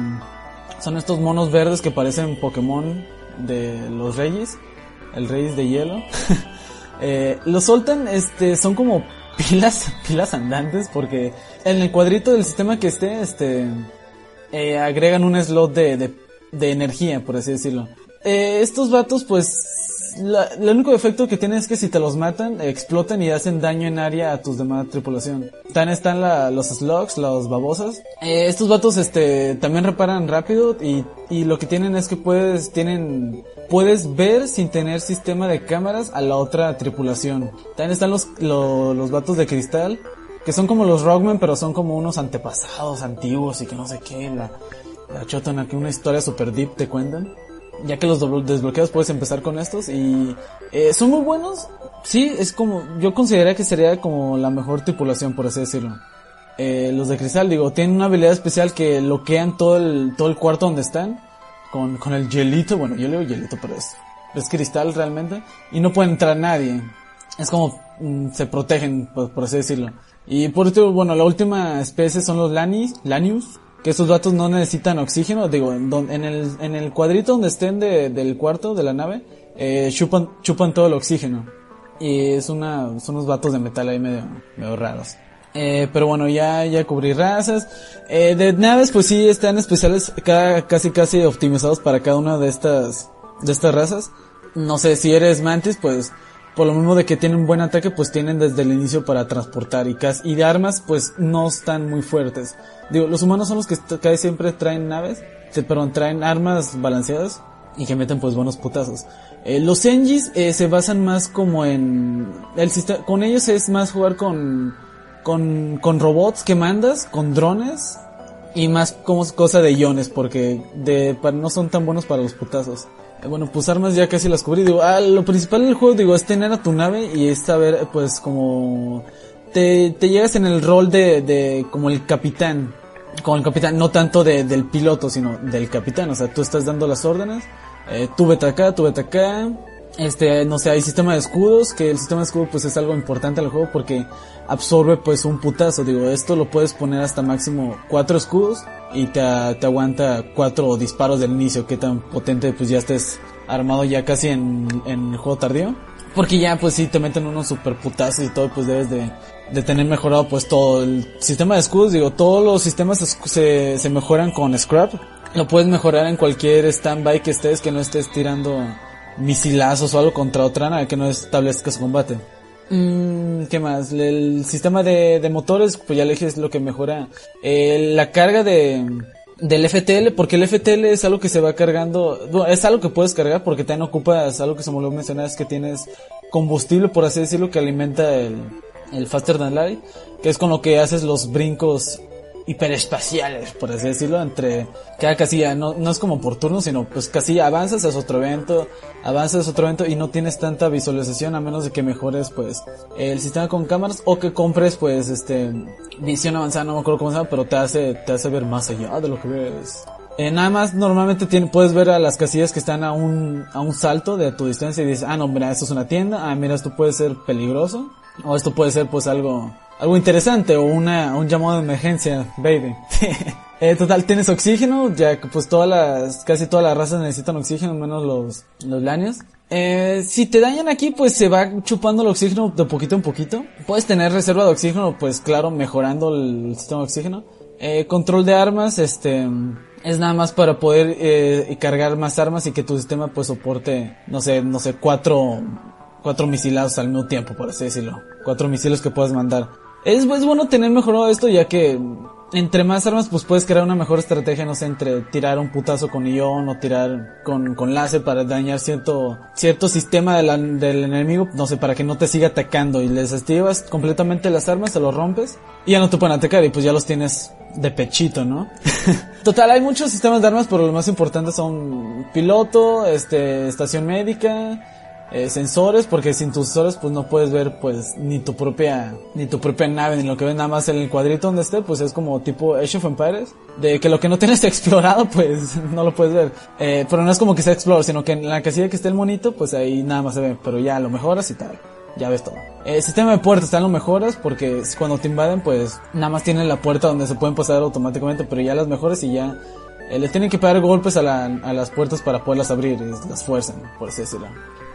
Speaker 3: son estos monos verdes que parecen Pokémon de los Reyes, el Reyes de hielo. Eh, los Sultan, este, son como pilas, pilas andantes porque en el cuadrito del sistema que esté, este, eh, agregan un slot de, de, de energía, por así decirlo. Estos vatos, pues, la- el único efecto que tienen es que si te los matan, explotan y hacen daño en área a tus demás tripulación. También están la- los slugs, los babosas. Eh, estos vatos, este, también reparan rápido y, y lo que tienen es que puedes, tienen, puedes ver sin tener sistema de cámaras a la otra tripulación. También están los, lo- los vatos de cristal, que son como los Rockmen, pero son como unos antepasados antiguos y que no sé qué, la, la chotan aquí una historia super deep te cuentan. Ya que los desbloqueos puedes empezar con estos y eh, son muy buenos. Sí, es como, yo consideraría que sería como la mejor tripulación, por así decirlo. Eh, los de cristal, digo, tienen una habilidad especial que bloquean todo el, todo el cuarto donde están. Con, con el hielito, bueno, yo le digo hielito, pero es, es cristal realmente. Y no puede entrar nadie. Es como, mm, se protegen, por, por así decirlo. Y por último, bueno, la última especie son los Lanis, Lanius. Que esos datos no necesitan oxígeno, digo, en, en el, en el cuadrito donde estén de- del cuarto de la nave, eh, chupan, chupan todo el oxígeno. Y es una, son unos vatos de metal ahí medio, medio raros. Eh, pero bueno, ya, ya cubrí razas. Eh, de naves, pues sí, están especiales, cada, casi casi optimizados para cada una de estas, de estas razas. No sé, si eres mantis, pues, por lo mismo de que tienen buen ataque, pues tienen desde el inicio para transportar y y de armas, pues no están muy fuertes. Digo, los humanos son los que casi siempre traen naves, perdón, traen armas balanceadas y que meten pues buenos putazos. Eh, los Engis eh, se basan más como en el sistema, con ellos es más jugar con con con robots que mandas, con drones y más como cosa de iones porque de no son tan buenos para los putazos. Eh, Bueno, pues armas ya casi las cubrí. Digo, ah, lo principal del juego, digo, es tener a tu nave y es saber, pues, como... Te, te llegas en el rol de, de como el capitán. Como el capitán, no tanto de, del piloto, sino del capitán. O sea, tú estás dando las órdenes. Eh, tú vete acá, tú vete acá. Este, no sé, hay sistema de escudos, que el sistema de escudo pues es algo importante al juego porque absorbe pues un putazo. Digo, esto lo puedes poner hasta máximo cuatro escudos y te, te aguanta cuatro disparos del inicio. Qué tan potente pues ya estés armado ya casi en, en el juego tardío. Porque ya pues si te meten unos super putazos y todo, pues debes de, de tener mejorado pues todo el sistema de escudos. Digo, todos los sistemas se, se mejoran con scrap. Lo puedes mejorar en cualquier standby que estés, que no estés tirando misilazos o algo contra otra nave, que no establezcas combate. Mm, ¿Qué más? El sistema de, de motores, pues ya le dije, es lo que mejora. Eh, la carga de, del FTL, porque el FTL es algo que se va cargando, bueno, es algo que puedes cargar porque también ocupas algo que se me olvidó mencionar, es que tienes combustible, por así decirlo, que alimenta el, el Faster Than Light, que es con lo que haces los brincos hiperespaciales, por así decirlo, entre cada casilla, no, no es como por turno, sino pues casilla avanzas, es otro evento, avanzas, es otro evento y no tienes tanta visualización a menos de que mejores pues el sistema con cámaras o que compres pues este visión avanzada, no me acuerdo cómo se llama, pero te hace, te hace ver más allá de lo que ves. Eh, nada más normalmente tiene, puedes ver a las casillas que están a un, a un salto de tu distancia y dices, ah no, mira, esto es una tienda, ah mira, esto puede ser peligroso, o esto puede ser pues algo, algo interesante o una, un llamado de emergencia, baby. eh, total, tienes oxígeno, ya que pues todas las, casi todas las razas necesitan oxígeno, menos los, los lanios. Eh, si te dañan aquí, pues se va chupando el oxígeno de poquito en poquito. Puedes tener reserva de oxígeno, pues claro, mejorando el sistema de oxígeno. Eh, control de armas, este, es nada más para poder eh, cargar más armas y que tu sistema pues soporte, no sé, no sé, cuatro, cuatro misilados al mismo tiempo, por así decirlo. Cuatro misiles que puedas mandar. Es, es bueno tener mejorado esto ya que entre más armas pues puedes crear una mejor estrategia, no sé, entre tirar un putazo con ion o tirar con, con láser para dañar cierto, cierto sistema de del enemigo, no sé, para que no te siga atacando y les activas completamente las armas, se los rompes y ya no te pueden atacar y pues ya los tienes de pechito, ¿no? Total, hay muchos sistemas de armas, pero los más importantes son piloto, este, estación médica, eh, sensores, porque sin tus sensores pues no puedes ver pues ni tu propia, ni tu propia nave, ni lo que ves nada más en el cuadrito donde esté, pues es como tipo Age of Empires, de que lo que no tienes explorado pues no lo puedes ver. Eh, pero no es como que sea explore, sino que en la casilla que esté el monito pues ahí nada más se ve, pero ya lo mejoras y tal. Ya ves todo. El sistema de puertas también lo mejoras porque cuando te invaden pues nada más tienen la puerta donde se pueden pasar automáticamente, pero ya las mejoras y ya eh, tienen que pegar golpes a, la- a las puertas para poderlas abrir y las fuerzan, por así decirlo.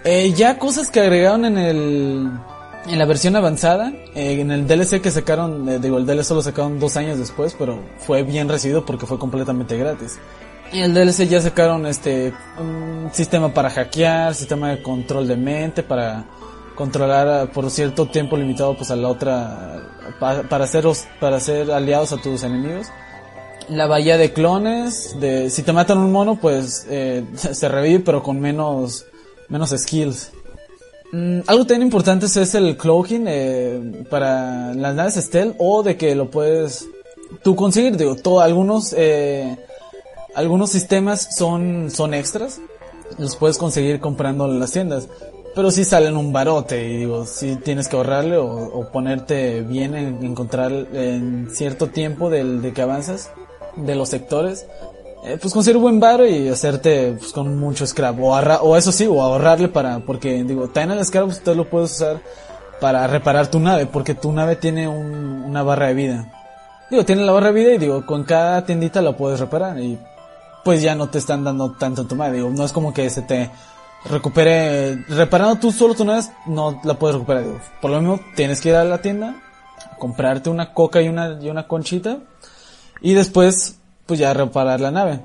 Speaker 3: Eh, ya cosas que agregaron en el en la versión avanzada, eh, en el DLC que sacaron, eh, digo el DLC lo sacaron dos años después, pero fue bien recibido porque fue completamente gratis. Y el DLC ya sacaron este sistema para hackear, sistema de control de mente para controlar a- por cierto tiempo limitado pues a la otra pa- para os- para ser aliados a tus enemigos la bahía de clones de si te matan un mono pues eh, se revive pero con menos menos skills Mm, algo tan importante es el cloaking eh, para las naves stealth o de que lo puedes tú conseguir digo todo algunos eh, algunos sistemas son son extras los puedes conseguir comprando en las tiendas. Pero si salen un barote y digo, si tienes que ahorrarle o, o ponerte bien en encontrar en cierto tiempo del, de que avanzas de los sectores, eh, pues conseguir buen baro y hacerte pues, con mucho scrap o, o eso sí, o ahorrarle para, porque digo, también el scrap usted lo puedes usar para reparar tu nave, porque tu nave tiene un- una barra de vida. Digo, tiene la barra de vida y digo, con cada tiendita la puedes reparar y pues ya no te están dando tanto tu nave. Digo, no es como que se te recupere, reparando tú solo tu nave, no la puedes recuperar. Por lo mismo tienes que ir a la tienda, comprarte una coca y una, y una conchita, y después, pues ya reparar la nave.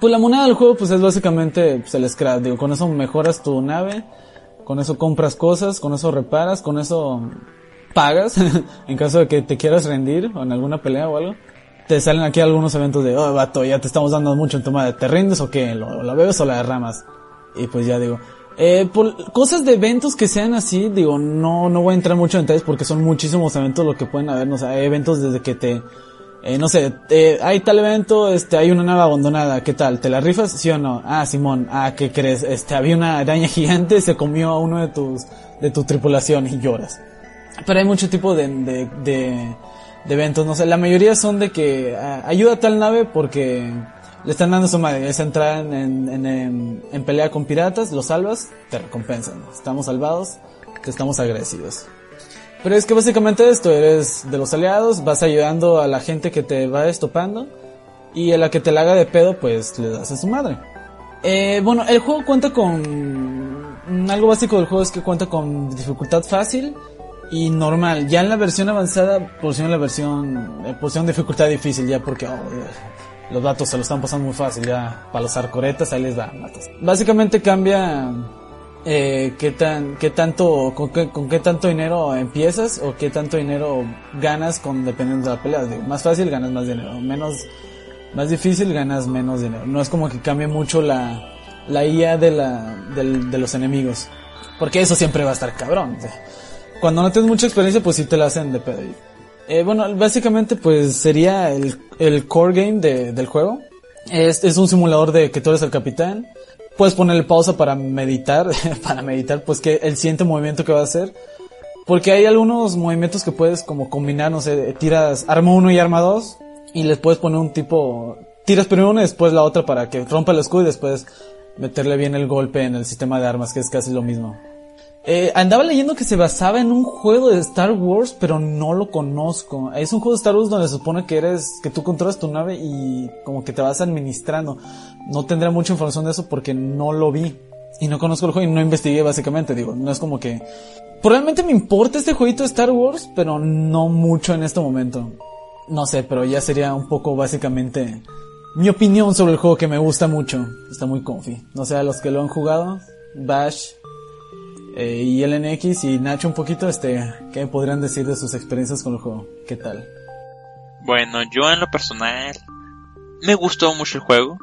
Speaker 3: Pues la moneda del juego, pues es básicamente pues, el scrap. Digo, con eso mejoras tu nave, con eso compras cosas, con eso reparas, con eso pagas, en caso de que te quieras rendir o en alguna pelea o algo. Te salen aquí algunos eventos de, oh, vato, ya te estamos dando mucho en tu madre, ¿te rindes o qué? ¿Lo, la bebes o la derramas? Y pues ya digo, eh, por cosas de eventos que sean así, digo, no, no voy a entrar mucho en detalles porque son muchísimos eventos lo que pueden haber, no sé, hay eventos desde que te, eh, no sé, eh, hay tal evento, este, hay una nave abandonada, ¿qué tal? ¿Te la rifas? ¿Sí o no? Ah, Simón, ah, ¿qué crees? Este, había una araña gigante, se comió a uno de tus, de tu tripulación y lloras. Pero hay mucho tipo de, de, de, eventos, no sé, la mayoría son de que ah, ayuda a tal nave porque le están dando su madre, es entrar en, en, en, en pelea con piratas, los salvas, te recompensan, estamos salvados, te estamos agradecidos. Pero es que básicamente esto, eres de los aliados, vas ayudando a la gente que te va estopando y a la que te la haga de pedo, pues le das a su madre. Eh, bueno, el juego cuenta con... mm, Algo básico del juego es que cuenta con dificultad fácil y normal. Ya en la versión avanzada pusieron la versión... Eh, pusieron dificultad difícil ya porque... oh, los vatos se lo están pasando muy fácil ya. Para los arcoretas ahí les da matas. Básicamente cambia... Eh, qué tan, qué tanto, con qué, con qué tanto dinero empiezas o qué tanto dinero ganas con dependiendo de la pelea. Más fácil ganas más dinero, menos, más difícil ganas menos dinero. No es como que cambie mucho la, la IA de la, del- de los enemigos. Porque eso siempre va a estar cabrón. Cuando no tienes mucha experiencia, pues sí te la hacen de pedo. Eh, bueno, básicamente pues sería el, el core game de- del juego. Es, es un simulador de que tú eres el capitán. Puedes ponerle pausa para meditar, para meditar pues que el siguiente movimiento que va a hacer. Porque hay algunos movimientos que puedes como combinar, no sé, tiras arma 1 y arma 2 y les puedes poner un tipo, tiras primero una y después la otra para que rompa el escudo y después meterle bien el golpe en el sistema de armas, que es casi lo mismo. Eh, andaba leyendo que se basaba en un juego de Star Wars, pero no lo conozco. Es un juego de Star Wars donde se supone que eres, que tú controlas tu nave y como que te vas administrando. No tendré mucha información de eso porque no lo vi. Y no conozco el juego y no investigué básicamente, digo, no es como que... Probablemente me importa este jueguito de Star Wars, pero no mucho en este momento. no sé, pero ya sería un poco básicamente mi opinión sobre el juego que me gusta mucho. Está muy comfy. No sé, a los que lo han jugado, Bash eh, y LNX y Nacho un poquito, este, ¿qué podrían decir de sus experiencias con el juego? ¿Qué tal?
Speaker 1: Bueno, yo en lo personal me gustó mucho el juego.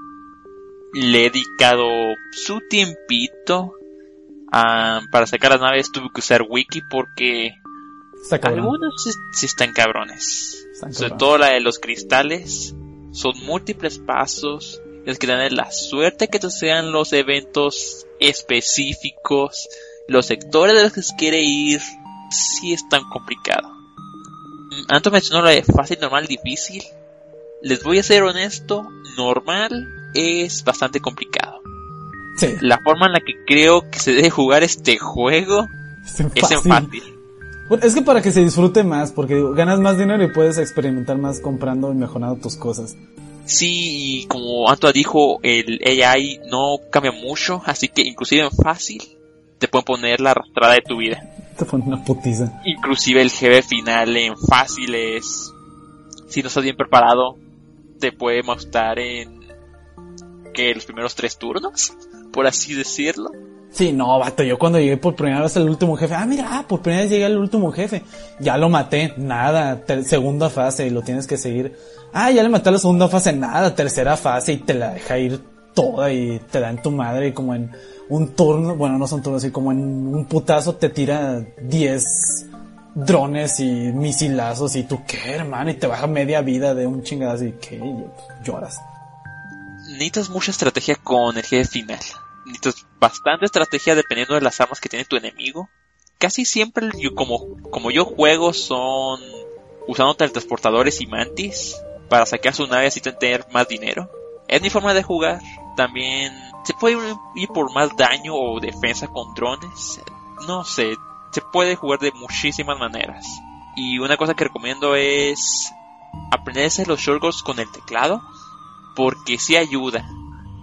Speaker 1: Le he dedicado su tiempito ah, para sacar las naves. Tuve que usar wiki porque
Speaker 3: Está
Speaker 1: algunos sí, sí están cabrones.
Speaker 3: Están
Speaker 1: Sobre todo la de los cristales. Son múltiples pasos. El que tener la suerte que te sean los eventos específicos. Los sectores de los que se quiere ir. Sí es tan complicado. Mm, Antes mencionó lo de fácil, normal, difícil. Les voy a ser honesto. Normal es bastante complicado.
Speaker 3: Sí,
Speaker 1: La forma en la que creo que se debe jugar este juego
Speaker 3: es en
Speaker 1: es en
Speaker 3: fácil.
Speaker 1: fácil.
Speaker 3: Bueno, es que para que se disfrute más, porque digo, ganas más dinero y puedes experimentar más comprando y mejorando tus cosas.
Speaker 1: Sí, y como Antoa dijo, el AI no cambia mucho, así que inclusive en fácil te pueden poner la arrastrada de tu vida.
Speaker 3: Te pone una putiza.
Speaker 1: Inclusive el jefe final en fácil es, si no estás bien preparado, te puede mostrar en que los primeros tres turnos, por así decirlo.
Speaker 3: Sí, no, vato, yo cuando llegué por primera vez al último jefe, ah, mira, ah, por primera vez llegué al último jefe, ya lo maté, nada, segunda fase y lo tienes que seguir. Ah, ya le maté a la segunda fase, nada, tercera fase y te la deja ir toda y te da en tu madre y como en un turno, bueno, no son turnos, así como en un putazo te tira 10 drones y misilazos y tú qué, hermano, y te baja media vida de un chingadazo y qué, y, pues, lloras.
Speaker 1: Necesitas mucha estrategia con jefe final. Necesitas bastante estrategia dependiendo de las armas que tiene tu enemigo. Casi siempre, como, como yo juego, son usando teletransportadores y mantis para sacar su nave así tener más dinero. Es mi forma de jugar. También se puede ir por más daño o defensa con drones. No sé, se puede jugar de muchísimas maneras. Y una cosa que recomiendo es aprenderse los shortcuts con el teclado porque sí ayuda.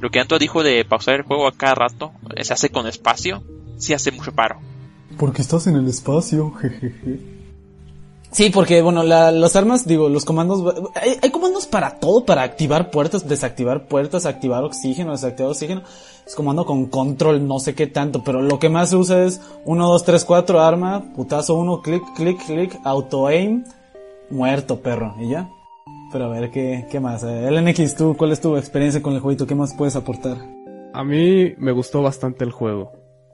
Speaker 1: Lo que Anto dijo de pausar el juego a cada rato, se hace con espacio, sí hace mucho paro.
Speaker 3: Porque estás en el espacio, jejeje. Sí, porque bueno, la- las armas, digo, los comandos, hay, comandos para todo, para activar puertas, desactivar puertas, activar oxígeno, desactivar oxígeno. Es comando con control, no sé qué tanto, pero lo que más se usa es 1, 2, 3, 4, arma, putazo 1, clic, clic, clic, auto aim, muerto perro, y ya. Pero a ver, ¿qué, qué más? LNX, tú, ¿cuál es tu experiencia con el jueguito? ¿Qué más puedes aportar?
Speaker 4: A mí me gustó bastante el juego.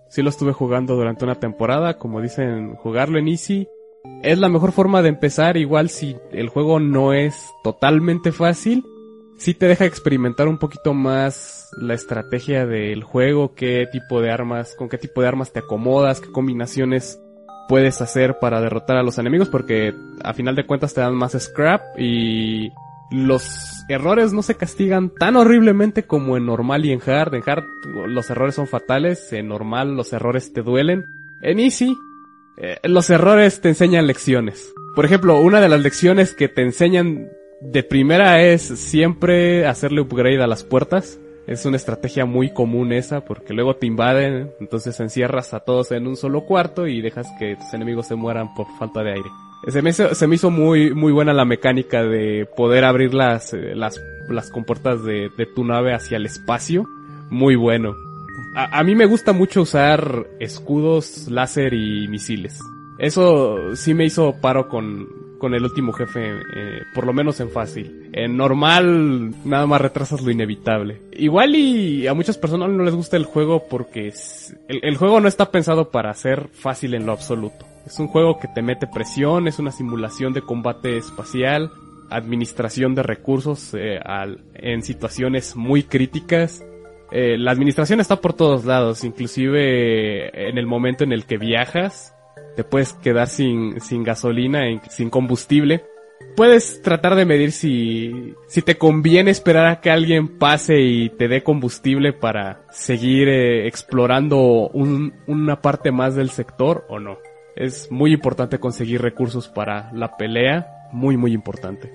Speaker 4: Sí lo estuve jugando durante una temporada, como dicen, jugarlo en Easy es la mejor forma de empezar, igual si el juego no es totalmente fácil, sí te deja experimentar un poquito más la estrategia del juego, qué tipo de armas, con qué tipo de armas te acomodas, qué combinaciones puedes hacer para derrotar a los enemigos, porque a final de cuentas te dan más scrap y los errores no se castigan tan horriblemente como en normal y en hard. En hard los errores son fatales, en normal los errores te duelen. En easy eh, los errores te enseñan lecciones. Por ejemplo, una de las lecciones que te enseñan de primera es siempre hacerle upgrade a las puertas. Es una estrategia muy común esa porque luego te invaden, entonces encierras a todos en un solo cuarto y dejas que tus enemigos se mueran por falta de aire. Se me hizo, se me hizo muy, muy buena la mecánica de poder abrir las, eh, las, las compuertas de, de tu nave hacia el espacio. Muy bueno. A, mí me gusta mucho usar escudos, láser y misiles. Eso sí me hizo paro con, con el último jefe, eh, por lo menos en fácil. En normal, nada más retrasas lo inevitable. Igual y a muchas personas no les gusta el juego porque es- el, juego no está pensado para ser fácil en lo absoluto. Es un juego que te mete presión, es una simulación de combate espacial, administración de recursos eh, en situaciones muy críticas. Eh, la administración está por todos lados, inclusive eh, en el momento en el que viajas, te puedes quedar sin, sin gasolina, sin combustible. Puedes tratar de medir si, si te conviene esperar a que alguien pase y te dé combustible para seguir eh, explorando un- una parte más del sector o no. Es muy importante conseguir recursos para la pelea, muy muy importante.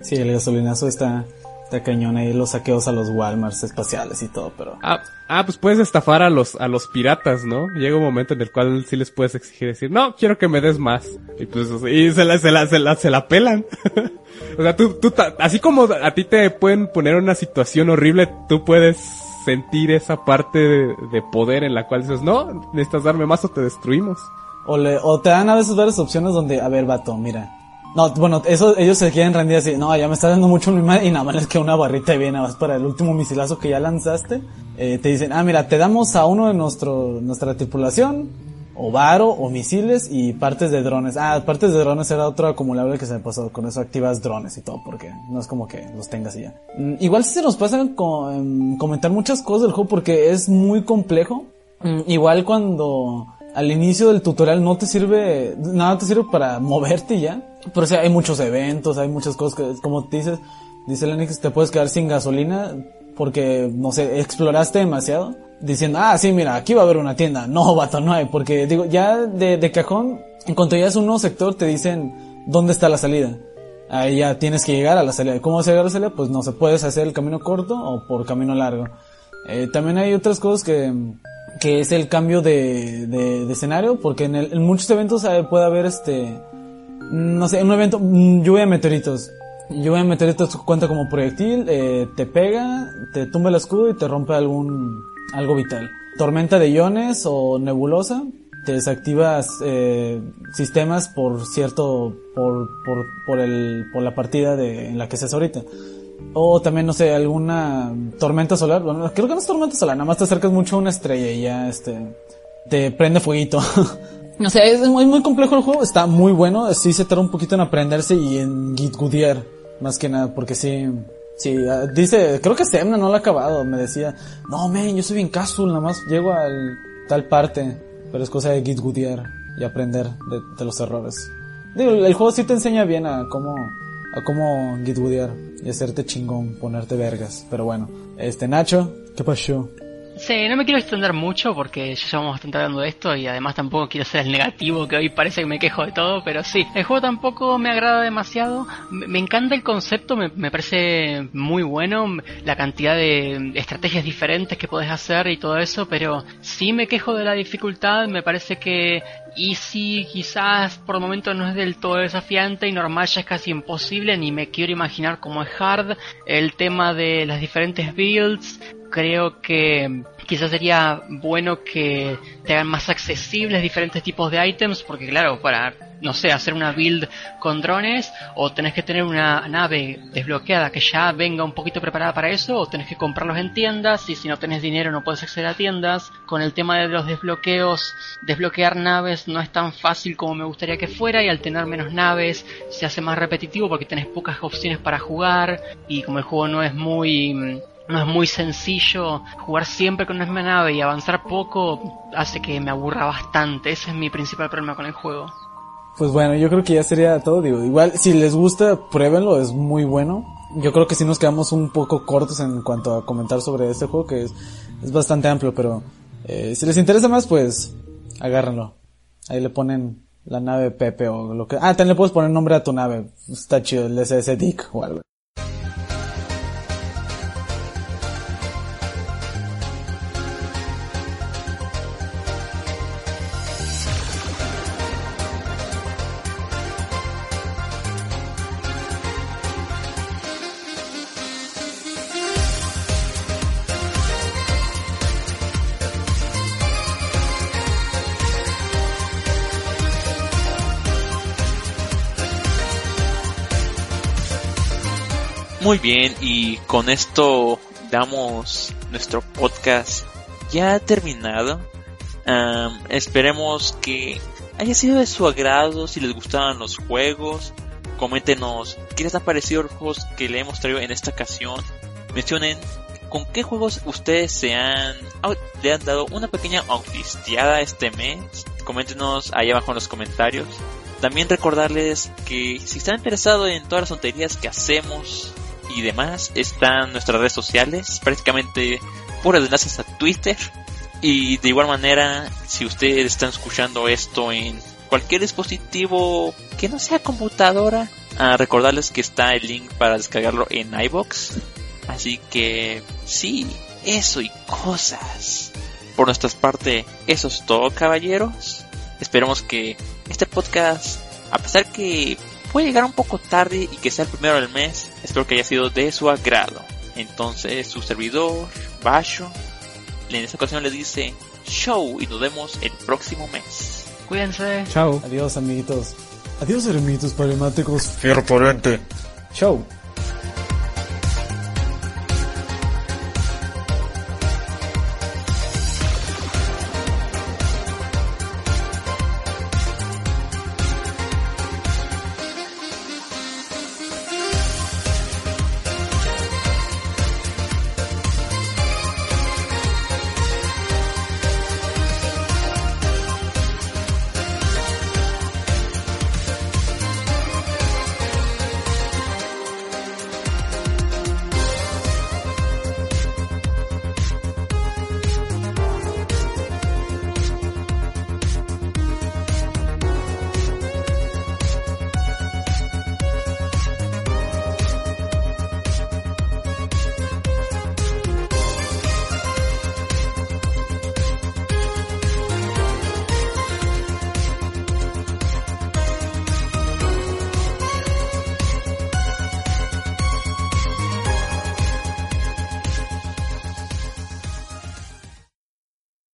Speaker 3: Sí, el gasolinazo está, Está cañón ahí los saqueos a los Walmarts espaciales y todo, pero...
Speaker 4: Ah, ah, pues puedes estafar a los, a los piratas, ¿no? Llega un momento en el cual sí les puedes exigir decir, no, quiero que me des más. Y pues, y se la, se la, se la, se la pelan. o sea, tú, tú, así como a ti te pueden poner una situación horrible, tú puedes sentir esa parte de, de poder en la cual dices, no, necesitas darme más o te destruimos.
Speaker 3: O, le, o te dan a veces varias opciones donde, a ver, vato, mira. No, bueno, eso, ellos se quieren rendir así, no, ya me está dando mucho mi madre y nada más les una barrita bien, nada más para el último misilazo que ya lanzaste. Eh, te dicen, ah, mira, te damos a uno de nuestro, nuestra tripulación, o varo, o misiles y partes de drones. Ah, partes de drones era otro acumulable que se me pasó, con eso activas drones y todo, porque no es como que los tengas y ya. Mm, Igual si se nos pasa con, comentar muchas cosas del juego porque es muy complejo. Mm, Igual cuando al inicio del tutorial no te sirve, nada te sirve para moverte ya. Pero o hay muchos eventos, hay muchas cosas que, como te dices, dice Lennox, te puedes quedar sin gasolina porque, no sé, exploraste demasiado. Diciendo, ah, sí, mira, aquí va a haber una tienda. No, vato, no hay. Porque, digo, ya de, cajón, en cuanto llegas a un nuevo sector, te dicen dónde está la salida. Ahí ya tienes que llegar a la salida. ¿Cómo vas a llegar a la salida? Pues no se puedes hacer el camino corto o por camino largo. Eh, también hay otras cosas que, que es el cambio de, de, escenario, porque en, el- en muchos eventos eh, puede haber este, no sé, un evento, mm, lluvia de meteoritos. Lluvia de meteoritos cuenta como proyectil, eh, te pega, te tumba el escudo y te rompe algún, algo vital. Tormenta de iones o nebulosa, te desactivas eh, sistemas por cierto, por, por, por el, por la partida de, en la que estés ahorita. O también, no sé, alguna tormenta solar. Bueno, creo que no es tormenta solar, nada más te acercas mucho a una estrella y ya, este, te prende fueguito. o sea, es muy, muy complejo el juego, está muy bueno, sí se tarda un poquito en aprenderse y en gitgudear, más que nada, porque sí, sí, ah, dice, creo que Semna no lo ha acabado, me decía, no, men, yo soy bien casual, nada más llego al tal parte, pero es cosa de gitgudear y aprender de, de los errores. Digo, el juego sí te enseña bien a cómo, a cómo gitgudear y hacerte chingón, ponerte vergas, pero bueno, este Nacho, ¿qué pasó?
Speaker 2: Sí, no me quiero extender mucho porque ya llevamos bastante hablando de esto y además tampoco quiero ser el negativo que hoy parece que me quejo de todo, pero sí, el juego tampoco me agrada demasiado. Me, encanta el concepto, me, me parece muy bueno, la cantidad de estrategias diferentes que podés hacer y todo eso, pero sí me quejo de la dificultad, me parece que easy quizás por el momento no es del todo desafiante y normal ya es casi imposible, ni me quiero imaginar cómo es hard. El tema de las diferentes builds, creo que quizás sería bueno que te hagan más accesibles diferentes tipos de items, porque claro, para, no sé, hacer una build con drones, o tenés que tener una nave desbloqueada que ya venga un poquito preparada para eso, o tenés que comprarlos en tiendas, y si no tenés dinero no puedes acceder a tiendas. Con el tema de los desbloqueos, desbloquear naves no es tan fácil como me gustaría que fuera, y al tener menos naves se hace más repetitivo porque tenés pocas opciones para jugar, y como el juego no es muy mm, no es muy sencillo jugar siempre con una misma nave y avanzar poco hace que me aburra bastante. Ese es mi principal problema con el juego.
Speaker 3: Pues bueno, yo creo que ya sería todo. Digo, igual si les gusta, pruébenlo, es muy bueno. Yo creo que sí nos quedamos un poco cortos en cuanto a comentar sobre este juego, que es, es bastante amplio, pero eh, si les interesa más, pues agárrenlo. Ahí le ponen la nave Pepe o lo que... Ah, también le puedes poner nombre a tu nave. Está chido, el SS Dick o algo.
Speaker 1: Muy bien, y con esto damos nuestro podcast ya terminado. Esperemos que haya sido de su agrado, si les gustaban los juegos. Coméntenos qué les ha parecido los juegos que le hemos traído en esta ocasión. Mencionen con qué juegos ustedes se han, le han dado una pequeña autisteada este mes. Coméntenos ahí abajo en los comentarios. También recordarles que si están interesados en todas las tonterías que hacemos y demás, están nuestras redes sociales, prácticamente por enlaces a Twitter. Y de igual manera, si ustedes están escuchando esto en cualquier dispositivo que no sea computadora, a recordarles que está el link para descargarlo en iBox. Así que sí, eso y cosas. Por nuestra parte, eso es todo caballeros. Esperamos que este podcast, a pesar que puede llegar un poco tarde y que sea el primero del mes, espero que haya sido de su agrado. Entonces, su servidor, Basho, en esta ocasión le dice show y nos vemos el próximo mes.
Speaker 2: Cuídense.
Speaker 4: Chao.
Speaker 3: Adiós, amiguitos. Adiós, hermanitos.
Speaker 7: Fierro potente.
Speaker 3: Show.